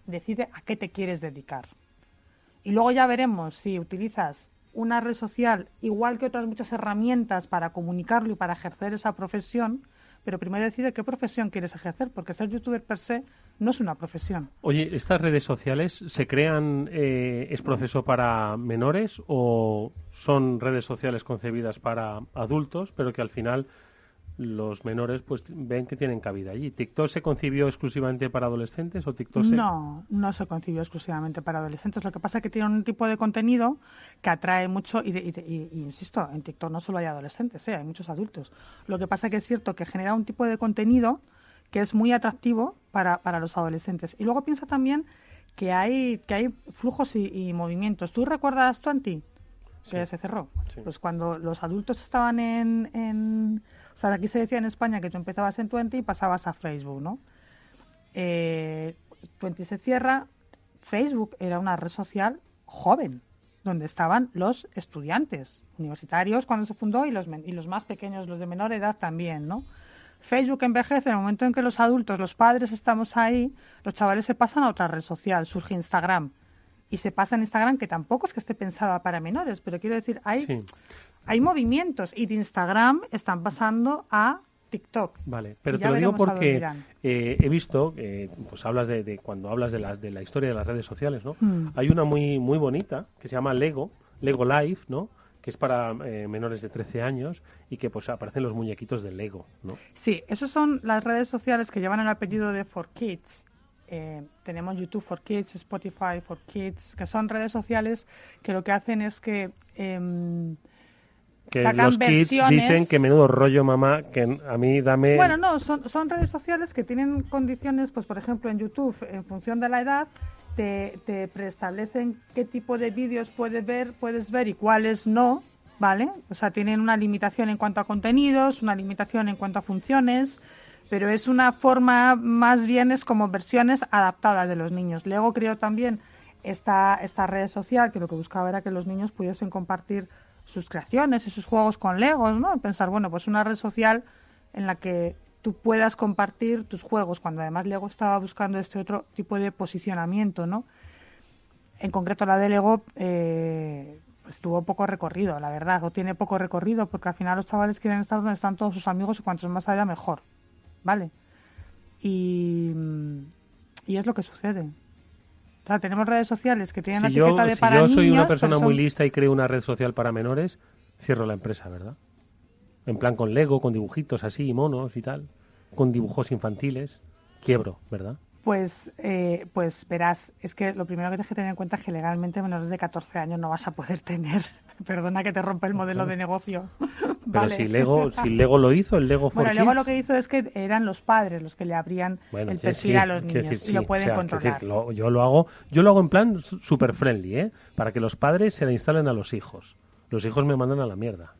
decide a qué te quieres dedicar. Y luego ya veremos si utilizas una red social igual que otras muchas herramientas para comunicarlo y para ejercer esa profesión, pero primero decide qué profesión quieres ejercer, porque ser youtuber per se no es una profesión. Oye, ¿estas redes sociales se crean, eh, es proceso para menores o son redes sociales concebidas para adultos, pero que al final los menores pues ven que tienen cabida allí. ¿TikTok se concibió exclusivamente para adolescentes o TikTok se... No, no se concibió exclusivamente para adolescentes. Lo que pasa es que tiene un tipo de contenido que atrae mucho y, insisto, en TikTok no solo hay adolescentes, ¿eh? hay muchos adultos. Lo que pasa es que es cierto que genera un tipo de contenido que es muy atractivo para, para los adolescentes. Y luego piensa también que hay, que hay flujos y, movimientos. ¿Tú recuerdas Twenty? Que se cerró. Pues cuando los adultos estaban en o sea, aquí se decía en España que tú empezabas en Twenty y pasabas a Facebook, ¿no? Eh, Twenty se cierra. Facebook era una red social joven, donde estaban los estudiantes universitarios cuando se fundó y los, y los más pequeños, los de menor edad también, ¿no? Facebook envejece en el momento en que los adultos, los padres estamos ahí, los chavales se pasan a otra red social, surge Instagram. Y se pasa en Instagram, que tampoco es que esté pensada para menores, pero quiero decir, hay, hay movimientos y de Instagram están pasando a TikTok. Vale, pero te lo digo porque eh, he visto, eh, pues hablas de, cuando hablas de la, de la historia de las redes sociales, ¿no? Hmm. Hay una muy muy bonita que se llama Lego, Lego Life, ¿no? que es para eh, menores de 13 años y que pues aparecen los muñequitos de Lego, ¿no? Sí, esas son las redes sociales que llevan el apellido de For Kids. tenemos YouTube for Kids, Spotify for Kids, que son redes sociales que lo que hacen es que em, que los kids dicen que menudo rollo mamá que a mí dame bueno no son, son redes sociales que tienen condiciones pues por ejemplo en YouTube en función de la edad te, te preestablecen qué tipo de vídeos puedes ver puedes ver y cuáles no vale o sea tienen una limitación en cuanto a contenidos una limitación en cuanto a funciones pero es una forma más bien es como versiones adaptadas de los niños. Luego creo también esta esta red social que lo que buscaba era que los niños pudiesen compartir sus creaciones y sus juegos con Legos, ¿no? Pensar, bueno, pues una red social en la que tú puedas compartir tus juegos, cuando además Lego estaba buscando este otro tipo de posicionamiento, ¿no? En concreto la de Lego eh, pues tuvo poco recorrido, la verdad, o tiene poco recorrido, porque al final los chavales quieren estar donde están todos sus amigos y cuantos más haya mejor, ¿vale? Y, y es lo que sucede tenemos redes sociales que tienen la etiqueta de para Si yo soy una persona muy lista y creo una red social para menores, cierro la empresa, ¿verdad? En plan con Lego, con dibujitos así, monos y tal, con dibujos infantiles, quiebro, ¿verdad? Pues, eh, pues verás, es que lo primero que tienes que tener en cuenta es que legalmente menores de 14 años no vas a poder tener. Perdona que te rompa el modelo de negocio. Pero si Lego, si Lego lo hizo, el Lego Bueno, Lego lo que hizo es que eran los padres los que le abrían el perfil a los niños y lo pueden controlar. yo lo hago, yo lo hago en plan super friendly, ¿eh? Para que los padres se la instalen a los hijos. Los hijos me mandan a la mierda.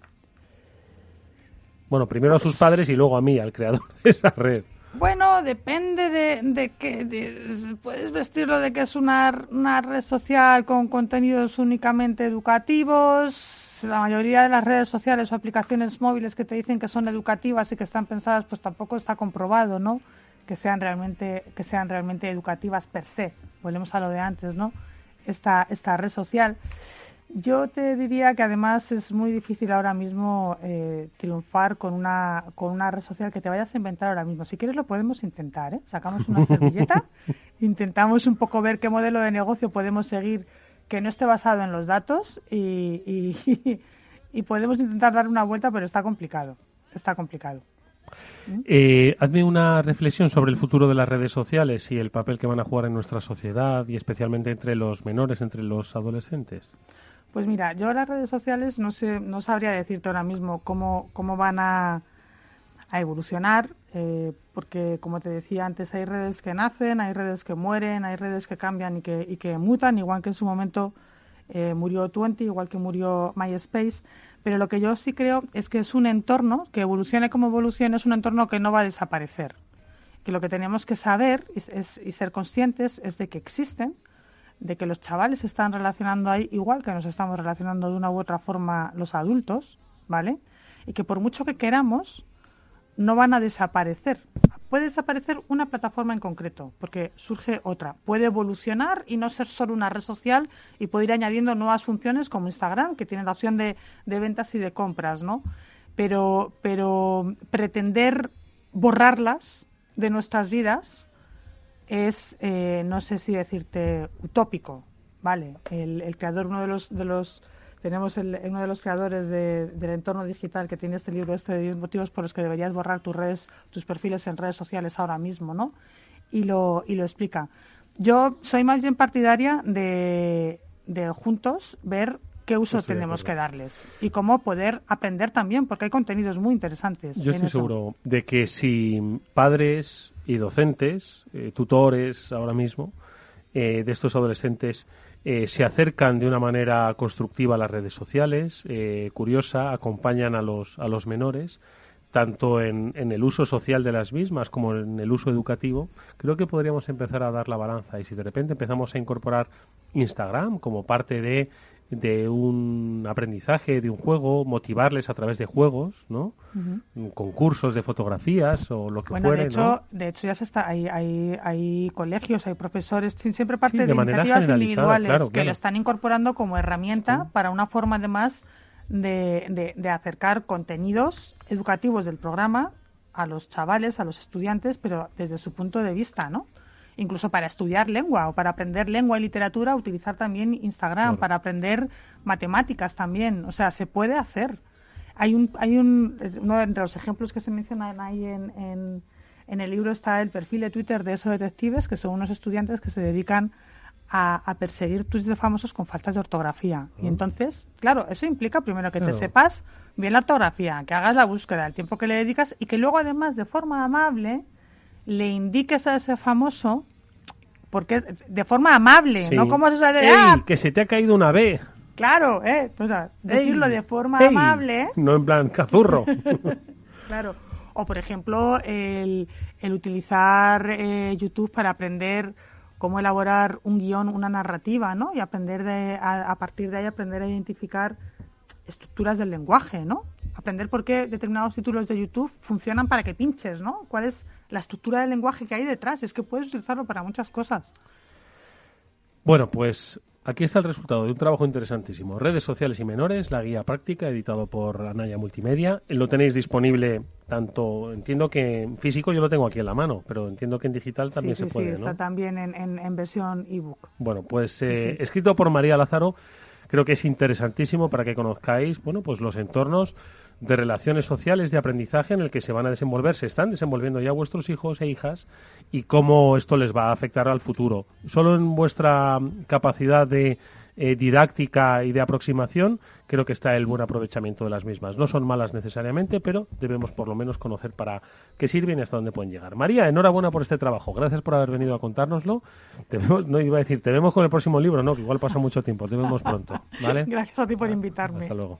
Bueno, primero a sus padres y luego a mí, al creador de esa red. Bueno, depende de, de que puedes vestirlo de que es una, una red social con contenidos únicamente educativos. La mayoría de las redes sociales o aplicaciones móviles que te dicen que son educativas y que están pensadas, pues tampoco está comprobado, ¿no? Que sean realmente que sean realmente educativas per se. Volvemos a lo de antes, ¿no? Esta esta red social. Yo te diría que además es muy difícil ahora mismo eh, triunfar con una, con una red social que te vayas a inventar ahora mismo. Si quieres lo podemos intentar, ¿eh? Sacamos una servilleta, intentamos un poco ver qué modelo de negocio podemos seguir que no esté basado en los datos y, y, podemos intentar dar una vuelta, pero está complicado, está complicado. Eh, hazme una reflexión sobre el futuro de las redes sociales y el papel que van a jugar en nuestra sociedad y especialmente entre los menores, entre los adolescentes. Pues mira, yo las redes sociales no sé, no sabría decirte ahora mismo cómo, cómo van a, a evolucionar, eh, porque como te decía antes, hay redes que nacen, hay redes que mueren, hay redes que cambian y que, y que mutan, igual que en su momento eh, murió Twenty, igual que murió MySpace. Pero lo que yo sí creo es que es un entorno que evolucione como evolucione, es un entorno que no va a desaparecer. Que lo que tenemos que saber es, y ser conscientes es de que existen, de que los chavales están relacionando ahí igual que nos estamos relacionando de una u otra forma los adultos, ¿vale? Y que por mucho que queramos, no van a desaparecer. Puede desaparecer una plataforma en concreto, porque surge otra. Puede evolucionar y no ser solo una red social y puede ir añadiendo nuevas funciones como Instagram, que tiene la opción de, de ventas y de compras, ¿no? Pero, pero pretender borrarlas de nuestras vidas es, eh, no sé si decirte, utópico, ¿vale? El, creador, uno de los, de los tenemos el, uno de los creadores de, del entorno digital que tiene este libro, este de 10 motivos por los que deberías borrar tus redes, tus perfiles en redes sociales ahora mismo, ¿no? Y lo, y lo explica. Yo soy más bien partidaria de, de juntos ver qué uso tenemos que darles y cómo poder aprender también, porque hay contenidos muy interesantes. Yo estoy seguro de que si padres y docentes, eh, tutores ahora mismo, eh, de estos adolescentes eh, se acercan de una manera constructiva a las redes sociales, curiosa, acompañan a los, a los menores, tanto en, en, el uso social de las mismas como en el uso educativo, creo que podríamos empezar a dar la balanza. Y si de repente empezamos a incorporar Instagram como parte de de un aprendizaje, de un juego, motivarles a través de juegos, ¿no? Concursos de fotografías o lo que bueno, fuere, de hecho, de hecho ya se está, hay, hay, hay colegios, hay profesores, siempre parte de, iniciativas individuales que lo están incorporando como herramienta para una forma además de, de, de acercar contenidos educativos del programa a los chavales, a los estudiantes, pero desde su punto de vista, ¿no? Incluso para estudiar lengua o para aprender lengua y literatura, utilizar también Instagram, para aprender matemáticas también. O sea, se puede hacer. Hay un, hay un, uno de los ejemplos que se mencionan ahí en, en, en el libro está el perfil de Twitter de esos detectives, que son unos estudiantes que se dedican a, perseguir tweets de famosos con faltas de ortografía. Y ah. entonces, claro, eso implica primero que te sepas bien la ortografía, que hagas la búsqueda, el tiempo que le dedicas y que luego además de forma amable le indiques a ese famoso, porque de forma amable, no como eso de... ¡Ah! que se te ha caído una B. Claro, ¿eh? decirlo de forma amable. No en plan cazurro. claro. O, por ejemplo, el, el utilizar eh, YouTube para aprender cómo elaborar un guion, una narrativa, ¿no? Y aprender de, a, a partir de ahí aprender a identificar estructuras del lenguaje, ¿no? Aprender por qué determinados títulos de YouTube funcionan para que pinches, ¿no? ¿Cuál es la estructura del lenguaje que hay detrás? Es que puedes utilizarlo para muchas cosas. Bueno, pues aquí está el resultado de un trabajo interesantísimo. Redes sociales y menores, la guía práctica, editado por Anaya Multimedia. Lo tenéis disponible tanto, entiendo que en físico yo lo tengo aquí en la mano, pero entiendo que en digital también se puede. Sí, está también en, en, versión ebook. Bueno, pues eh, escrito por María Lázaro creo que es interesantísimo para que conozcáis, bueno, pues los entornos de relaciones sociales, de aprendizaje en el que se van a desenvolver, se están desenvolviendo ya vuestros hijos e hijas y cómo esto les va a afectar al futuro. Solo en vuestra capacidad de eh, didáctica y de aproximación, creo que está el buen aprovechamiento de las mismas. No son malas necesariamente, pero debemos por lo menos conocer para qué sirven y hasta dónde pueden llegar. María, enhorabuena por este trabajo. Gracias por haber venido a contárnoslo. Te no iba a decir, te vemos con el próximo libro, no, que igual pasa mucho tiempo. Te vemos pronto. ¿vale? Gracias a ti por invitarme. Hasta luego.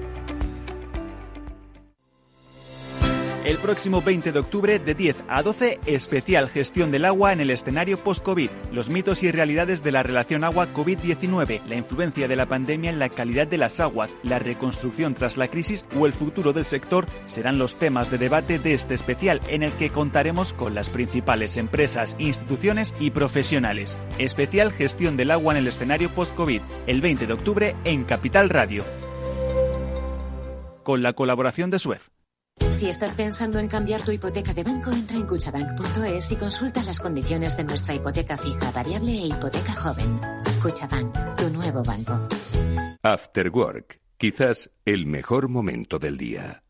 El próximo 20 de octubre de 10 a 12, especial gestión del agua en el escenario post-COVID, los mitos y realidades de la relación agua-COVID-19, la influencia de la pandemia en la calidad de las aguas, la reconstrucción tras la crisis o el futuro del sector serán los temas de debate de este especial en el que contaremos con las principales empresas, instituciones y profesionales. Especial gestión del agua en el escenario post-COVID, el 20 de octubre en Capital Radio. Con la colaboración de Suez. Si estás pensando en cambiar tu hipoteca de banco, entra en cuchabank.es y consulta las condiciones de nuestra hipoteca fija, variable e hipoteca joven. Cuchabank, tu nuevo banco. After Work, quizás el mejor momento del día.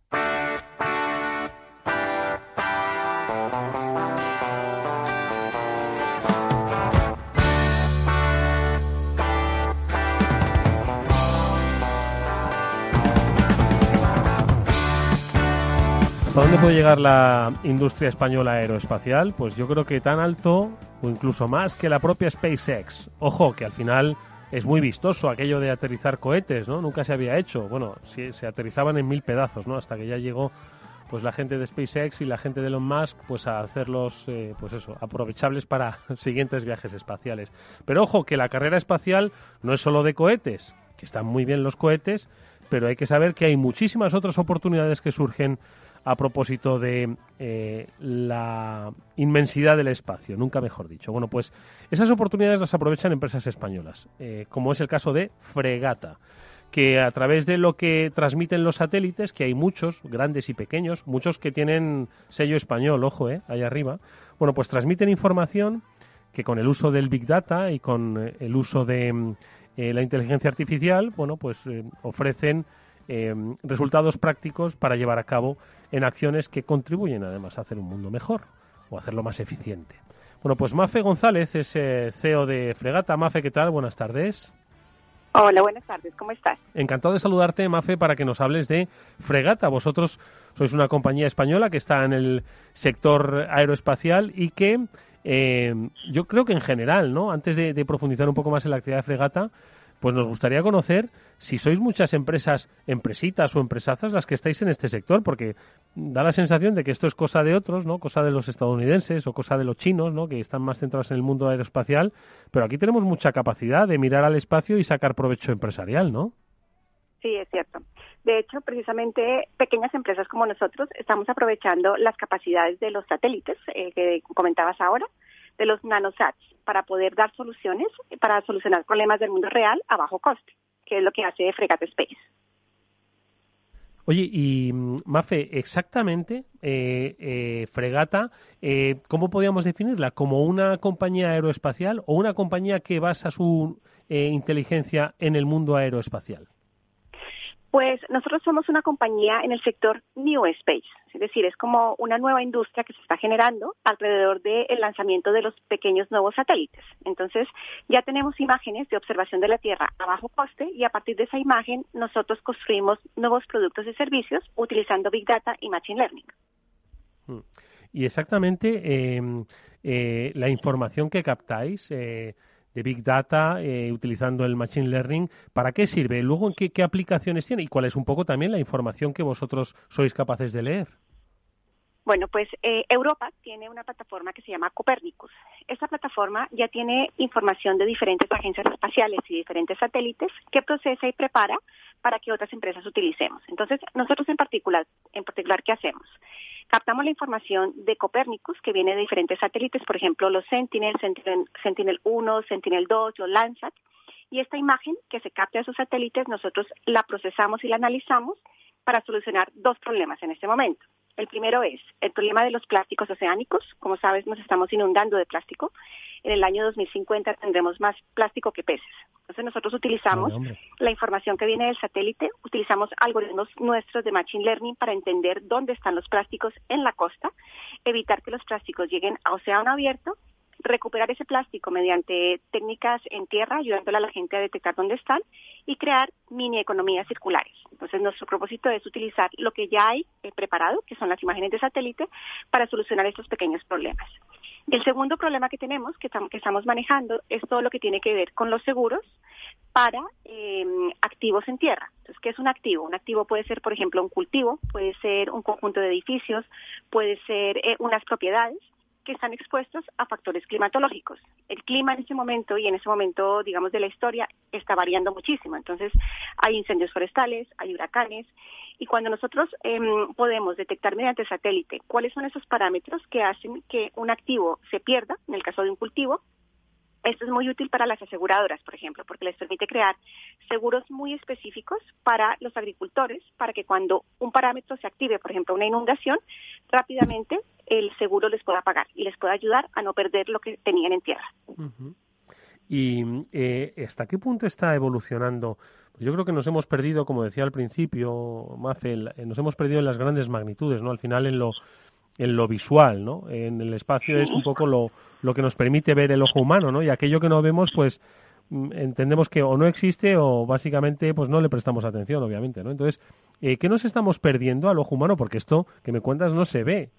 ¿Hasta dónde puede llegar la industria española aeroespacial? Pues yo creo que tan alto o incluso más que la propia SpaceX. Ojo, que al final es muy vistoso aquello de aterrizar cohetes, ¿no? Nunca se había hecho. Bueno, se, se aterrizaban en mil pedazos, ¿no? Hasta que ya llegó pues la gente de SpaceX y la gente de Elon Musk pues a hacerlos eh, pues eso aprovechables para siguientes viajes espaciales pero ojo que la carrera espacial no es solo de cohetes que están muy bien los cohetes pero hay que saber que hay muchísimas otras oportunidades que surgen a propósito de eh, la inmensidad del espacio, nunca mejor dicho. Bueno, pues esas oportunidades las aprovechan empresas españolas, eh, como es el caso de Fregata que a través de lo que transmiten los satélites, que hay muchos, grandes y pequeños, muchos que tienen sello español, ojo, eh, ahí arriba, bueno, pues transmiten información que con el uso del Big Data y con eh, el uso de mm, la inteligencia artificial, bueno, pues ofrecen resultados prácticos para llevar a cabo en acciones que contribuyen además a hacer un mundo mejor o hacerlo más eficiente. Bueno, pues Mafe González es CEO de Fregata. Mafe, ¿qué tal? Buenas tardes. Hola, buenas tardes, ¿cómo estás? Encantado de saludarte, Mafe, para que nos hables de Fregata. Vosotros sois una compañía española que está en el sector aeroespacial y que eh, yo creo que en general, ¿no? Antes de, de, profundizar un poco más en la actividad de Fregata, pues nos gustaría conocer si sois muchas empresas, empresitas o empresazas las que estáis en este sector, porque da la sensación de que esto es cosa de otros, ¿no? Cosa de los estadounidenses o cosa de los chinos, ¿no? Que están más centrados en el mundo aeroespacial, pero aquí tenemos mucha capacidad de mirar al espacio y sacar provecho empresarial, ¿no? Sí, es cierto. De hecho, precisamente pequeñas empresas como nosotros estamos aprovechando las capacidades de los satélites eh, que comentabas ahora, de los nanosats, para poder dar soluciones, para solucionar problemas del mundo real a bajo coste, que es lo que hace Fregata Space. Oye, y Mafe, exactamente, eh, eh, Fregata, eh, ¿cómo podríamos definirla? ¿Como una compañía aeroespacial o una compañía que basa su eh, inteligencia en el mundo aeroespacial? Pues nosotros somos una compañía en el sector New Space, es decir, es como una nueva industria que se está generando alrededor del lanzamiento de los pequeños nuevos satélites. Entonces, ya tenemos imágenes de observación de la Tierra a bajo coste y a partir de esa imagen nosotros construimos nuevos productos y servicios utilizando Big Data y Machine Learning. Y exactamente eh, eh, la información que captáis. Eh, de Big Data eh, utilizando el Machine Learning. ¿Para qué sirve? Luego, ¿en qué, qué, aplicaciones tiene? ¿Y cuál es un poco también la información que vosotros sois capaces de leer? Bueno, pues eh, Europa tiene una plataforma que se llama Copernicus. Esta plataforma ya tiene información de diferentes agencias espaciales y diferentes satélites que procesa y prepara para que otras empresas utilicemos. Entonces, nosotros en particular, en particular, ¿qué hacemos? Captamos la información de Copernicus, que viene de diferentes satélites, por ejemplo, los Sentinel, Sentinel, Sentinel 1, Sentinel 2, los Landsat, y esta imagen que se capta de esos satélites, nosotros la procesamos y la analizamos para solucionar dos problemas en este momento. El primero es el problema de los plásticos oceánicos. Como sabes, nos estamos inundando de plástico. En el año 2050 tendremos más plástico que peces. Entonces nosotros utilizamos Ay, la información que viene del satélite, utilizamos algoritmos nuestros de Machine Learning para entender dónde están los plásticos en la costa, evitar que los plásticos lleguen a océano abierto recuperar ese plástico mediante técnicas en tierra, ayudándole a la gente a detectar dónde están y crear mini economías circulares. Entonces, nuestro propósito es utilizar lo que ya hay eh, preparado, que son las imágenes de satélite, para solucionar estos pequeños problemas. El segundo problema que tenemos, que, que estamos manejando, es todo lo que tiene que ver con los seguros para eh, activos en tierra. Entonces, ¿qué es un activo? Un activo puede ser, por ejemplo, un cultivo, puede ser un conjunto de edificios, puede ser eh, unas propiedades que están expuestos a factores climatológicos. El clima en ese momento y en ese momento, digamos, de la historia está variando muchísimo. Entonces, hay incendios forestales, hay huracanes, y cuando nosotros eh, podemos detectar mediante satélite cuáles son esos parámetros que hacen que un activo se pierda, en el caso de un cultivo, esto es muy útil para las aseguradoras, por ejemplo, porque les permite crear seguros muy específicos para los agricultores, para que cuando un parámetro se active, por ejemplo, una inundación, rápidamente el seguro les pueda pagar y les pueda ayudar a no perder lo que tenían en tierra. ¿Y eh, hasta qué punto está evolucionando? Yo creo que nos hemos perdido, como decía al principio, Mafel, nos hemos perdido en las grandes magnitudes, ¿no? Al final en lo, en lo visual, ¿no? En el espacio es un poco lo, lo que nos permite ver el ojo humano, ¿no? Y aquello que no vemos, pues mm, entendemos que o no existe o básicamente pues no le prestamos atención, obviamente, ¿no? Entonces, eh, ¿qué nos estamos perdiendo al ojo humano? Porque esto que me cuentas no se ve.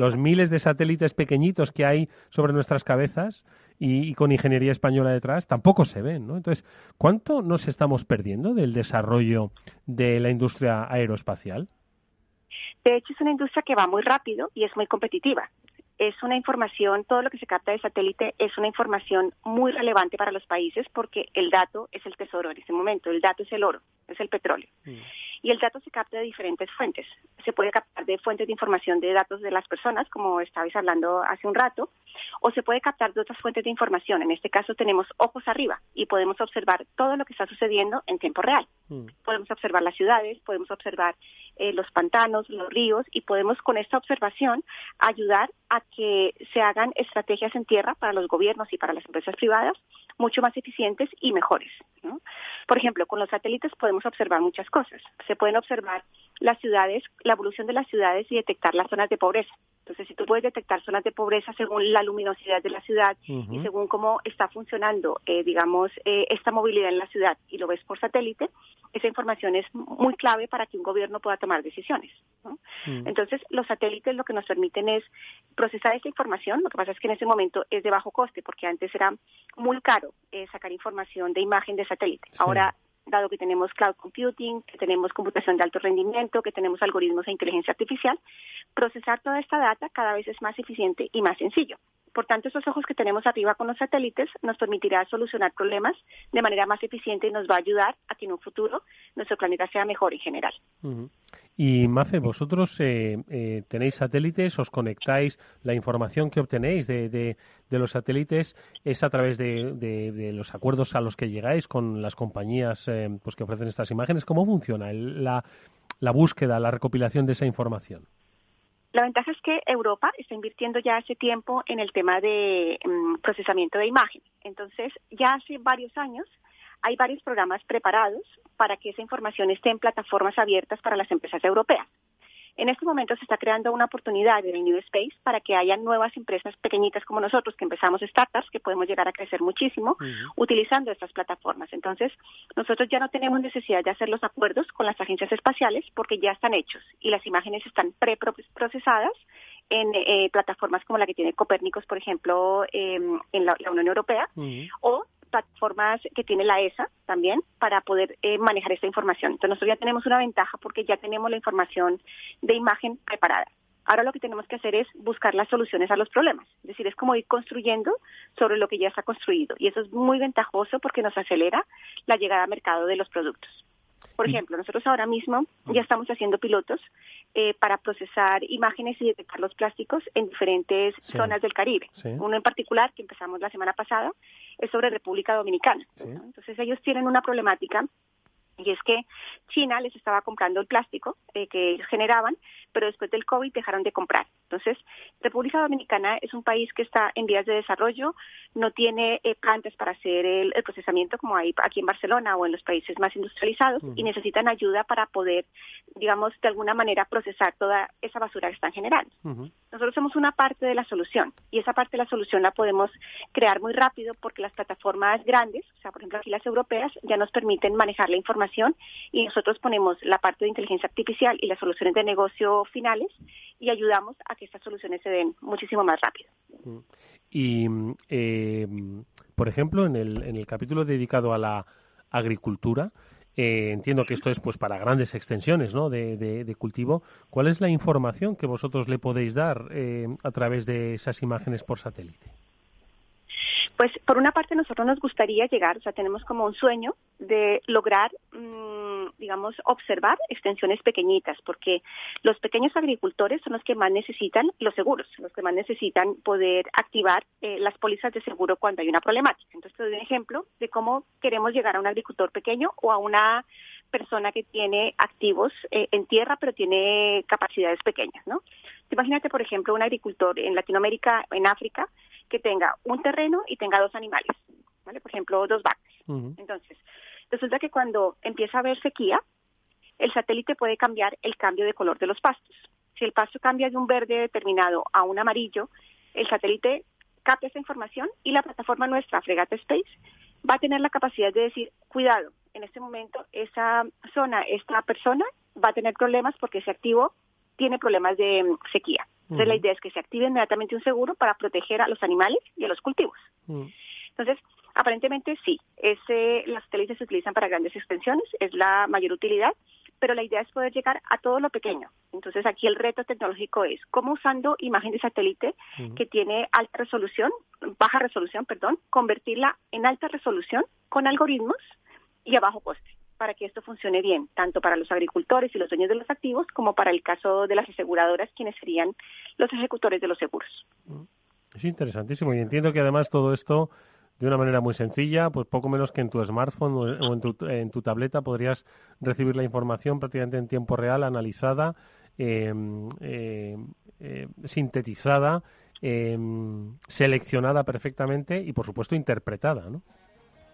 los, miles de satélites pequeñitos que hay sobre nuestras cabezas y, con ingeniería española detrás tampoco se ven, ¿no? Entonces, ¿cuánto nos estamos perdiendo del desarrollo de la industria aeroespacial? De hecho, es una industria que va muy rápido y es muy competitiva es una información, todo lo que se capta de satélite es una información muy relevante para los países porque el dato es el tesoro en ese momento, el dato es el oro, es el petróleo. Mm. Y el dato se capta de diferentes fuentes. Se puede captar de fuentes de información de datos de las personas, como estabais hablando hace un rato, o se puede captar de otras fuentes de información. En este caso tenemos ojos arriba y podemos observar todo lo que está sucediendo en tiempo real. Mm. Podemos observar las ciudades, podemos observar eh, los pantanos, los ríos y podemos con esta observación ayudar a que se hagan estrategias en tierra para los gobiernos y para las empresas privadas mucho más eficientes y mejores. Por ejemplo, con los satélites podemos observar muchas cosas. Se pueden observar las ciudades, la evolución de las ciudades y detectar las zonas de pobreza. Entonces, si tú puedes detectar zonas de pobreza según la luminosidad de la ciudad y según cómo está funcionando, eh, digamos, eh, esta movilidad en la ciudad y lo ves por satélite, esa información es muy clave para que un gobierno pueda tomar decisiones. Mm. Entonces, los satélites lo que nos permiten es procesar esa información. Lo que pasa es que en ese momento es de bajo coste, porque antes era muy caro eh, sacar información de imagen de satélite. Dado que tenemos cloud computing, que tenemos computación de alto rendimiento, que tenemos algoritmos de inteligencia artificial, procesar toda esta data cada vez es más eficiente y más sencillo. Por tanto, esos ojos que tenemos arriba con los satélites nos permitirá solucionar problemas de manera más eficiente y nos va a ayudar a que en un futuro nuestro planeta sea mejor en general. Y Mafe, vosotros eh, eh, tenéis satélites, os conectáis, la información que obtenéis de, de, los satélites es a través de, los acuerdos a los que llegáis con las compañías eh, pues que ofrecen estas imágenes. ¿Cómo funciona la búsqueda, la recopilación de esa información? La ventaja es que Europa está invirtiendo ya hace tiempo en el tema de mm, procesamiento de imagen. Entonces, ya hace varios años hay varios programas preparados para que esa información esté en plataformas abiertas para las empresas europeas. En este momento se está creando una oportunidad en el New Space para que haya nuevas empresas pequeñitas como nosotros, que empezamos startups, que podemos llegar a crecer muchísimo utilizando estas plataformas. Entonces, nosotros ya no tenemos necesidad de hacer los acuerdos con las agencias espaciales porque ya están hechos y las imágenes están preprocesadas en eh, plataformas como la que tiene Copérnicos, por ejemplo, em, en la, Unión Europea, o plataformas que tiene la ESA también para poder eh, manejar esta información. Entonces nosotros ya tenemos una ventaja porque ya tenemos la información de imagen preparada. Ahora lo que tenemos que hacer es buscar las soluciones a los problemas. Es decir, es como ir construyendo sobre lo que ya está construido. Y eso es muy ventajoso porque nos acelera la llegada al mercado de los productos. Por ejemplo, nosotros ahora mismo ya estamos haciendo pilotos eh, para procesar imágenes y detectar los plásticos en diferentes zonas del Caribe. Uno en particular, que empezamos la semana pasada, es sobre República Dominicana. Entonces ellos tienen una problemática y es que China les estaba comprando el plástico eh, que ellos generaban, pero después del COVID dejaron de comprar. Entonces, República Dominicana es un país que está en vías de desarrollo, no tiene eh, plantas para hacer el, procesamiento como hay aquí en Barcelona o en los países más industrializados y necesitan ayuda para poder, digamos, de alguna manera procesar toda esa basura que están generando. Nosotros somos una parte de la solución y esa parte de la solución la podemos crear muy rápido porque las plataformas grandes, o sea, por ejemplo aquí las europeas, ya nos permiten manejar la información y nosotros ponemos la parte de inteligencia artificial y las soluciones de negocio finales y ayudamos a que estas soluciones se den muchísimo más rápido. Y, eh, por ejemplo, en el, en el capítulo dedicado a la agricultura, eh, entiendo que esto es pues para grandes extensiones ¿no? de, de, cultivo. ¿Cuál es la información que vosotros le podéis dar eh, a través de esas imágenes por satélite? Pues por una parte nosotros nos gustaría llegar, o sea, tenemos como un sueño de lograr, mm, digamos, observar extensiones pequeñitas, porque los pequeños agricultores son los que más necesitan los seguros, los que más necesitan poder activar eh, las pólizas de seguro cuando hay una problemática. Entonces te doy un ejemplo de cómo queremos llegar a un agricultor pequeño o a una persona que tiene activos eh, en tierra pero tiene capacidades pequeñas, ¿no? Imagínate, por ejemplo, un agricultor en Latinoamérica, en África, que tenga un terreno y tenga dos animales, ¿vale? Por ejemplo, dos vacas. Entonces, resulta que cuando empieza a haber sequía, el satélite puede cambiar el cambio de color de los pastos. Si el pasto cambia de un verde determinado a un amarillo, el satélite capta esa información y la plataforma nuestra, Fregata Space, va a tener la capacidad de decir, cuidado, en este momento esa zona, esta persona va a tener problemas porque ese activo tiene problemas de mm, sequía. Entonces la idea es que se active inmediatamente un seguro para proteger a los animales y a los cultivos. Entonces, aparentemente sí, ese, los satélites se utilizan para grandes extensiones, es la mayor utilidad, pero la idea es poder llegar a todo lo pequeño. Entonces aquí el reto tecnológico es cómo usando imagen de satélite que tiene alta resolución, baja resolución, perdón, convertirla en alta resolución con algoritmos y a bajo coste para que esto funcione bien, tanto para los agricultores y los dueños de los activos como para el caso de las aseguradoras, quienes serían los ejecutores de los seguros. Es interesantísimo y entiendo que además todo esto de una manera muy sencilla, pues poco menos que en tu smartphone o en tu, en tu tableta podrías recibir la información prácticamente en tiempo real, analizada, em, em, eh, sintetizada, em, seleccionada perfectamente y, por supuesto, interpretada, ¿no?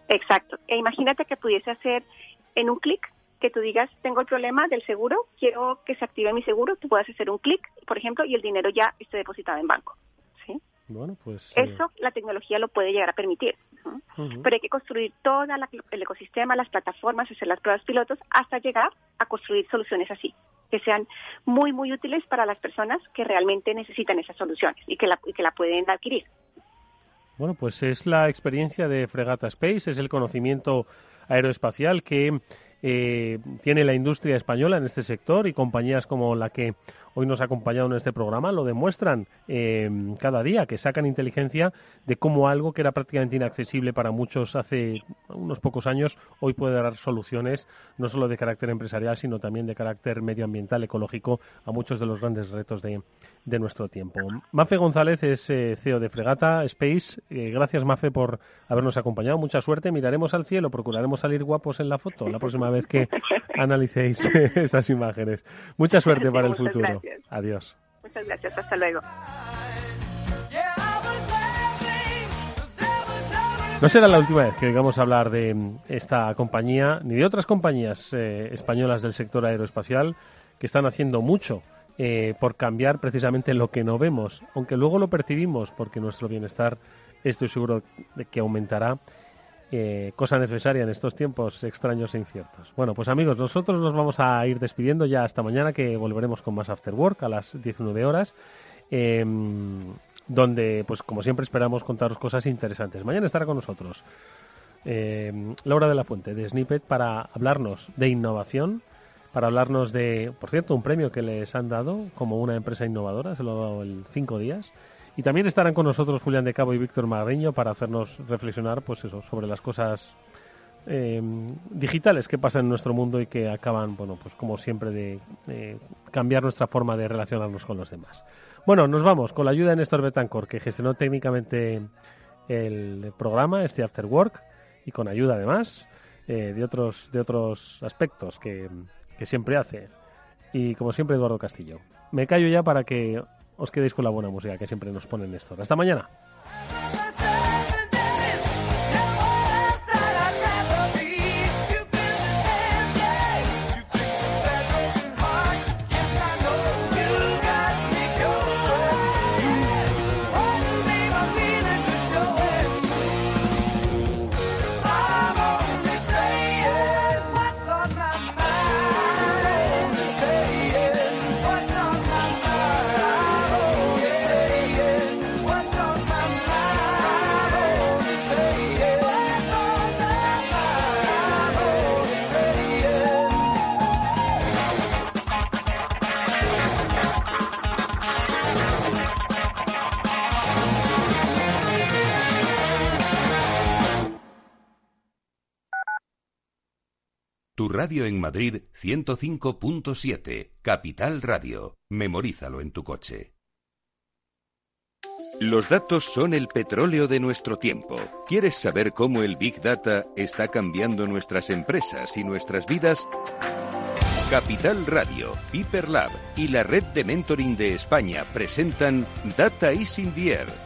Exacto. E imagínate que pudiese hacer en un clic que tú digas, tengo el problema del seguro, quiero que se active mi seguro, tú puedas hacer un clic, por ejemplo, y el dinero ya esté depositado en banco. Bueno, pues. Eh, Eso la tecnología lo puede llegar a permitir. Pero hay que construir todo el ecosistema, las plataformas, hacer las pruebas pilotos hasta llegar a construir soluciones así, que sean muy, muy útiles para las personas que realmente necesitan esas soluciones y que la, y que la pueden adquirir. Bueno, pues es la experiencia de Fregata Space, es el conocimiento aeroespacial que eh, tiene la industria española en este sector y compañías como la que hoy nos ha acompañado en este programa lo demuestran eh, cada día, que sacan inteligencia de cómo algo que era prácticamente inaccesible para muchos hace unos pocos años, hoy puede dar soluciones no solo de carácter empresarial, sino también de carácter medioambiental, ecológico, a muchos de los grandes retos de, de nuestro tiempo. Mafe González es eh, CEO de Fregata Space. Eh, gracias, Mafe, por habernos acompañado. Mucha suerte. Miraremos al cielo, procuraremos salir guapos en la foto la próxima vez que analicéis estas imágenes. Mucha suerte para el futuro. Adiós. Muchas gracias. Hasta luego. No será la última vez que oigamos hablar de esta compañía ni de otras compañías eh, españolas del sector aeroespacial que están haciendo mucho eh, por cambiar precisamente lo que no vemos, aunque luego lo percibimos porque nuestro bienestar estoy seguro de que aumentará, eh, cosa necesaria en estos tiempos extraños e inciertos. Bueno, pues amigos, nosotros nos vamos a ir despidiendo ya hasta mañana que volveremos con más After Work a las 19 horas. Em, donde, pues como siempre, esperamos contaros cosas interesantes. Mañana estará con nosotros em, Laura de la Fuente de Snippet para hablarnos de innovación, para hablarnos de, por cierto, un premio que les han dado como una empresa innovadora, se lo ha dado el cinco días. Y también estarán con nosotros Julián de Cabo y Víctor Magreño para hacernos reflexionar, pues eso, sobre las cosas eh, digitales que pasan en nuestro mundo y que acaban, bueno, pues como siempre, de cambiar nuestra forma de relacionarnos con los demás. Bueno, nos vamos con la ayuda de Néstor Betancor, que gestionó técnicamente el programa, este After Work, y con ayuda además eh, de otros de otros aspectos que, que siempre hace. Y como siempre, Eduardo Castillo. Me callo ya para que os quedéis con la buena música que siempre nos ponen esto. Hasta mañana. Radio en Madrid 105.7, Capital Radio. Memorízalo en tu coche. Los datos son el petróleo de nuestro tiempo. ¿Quieres saber cómo el Big Data está cambiando nuestras empresas y nuestras vidas? Capital Radio, Piper Lab y la red de mentoring de España presentan Data is in the Air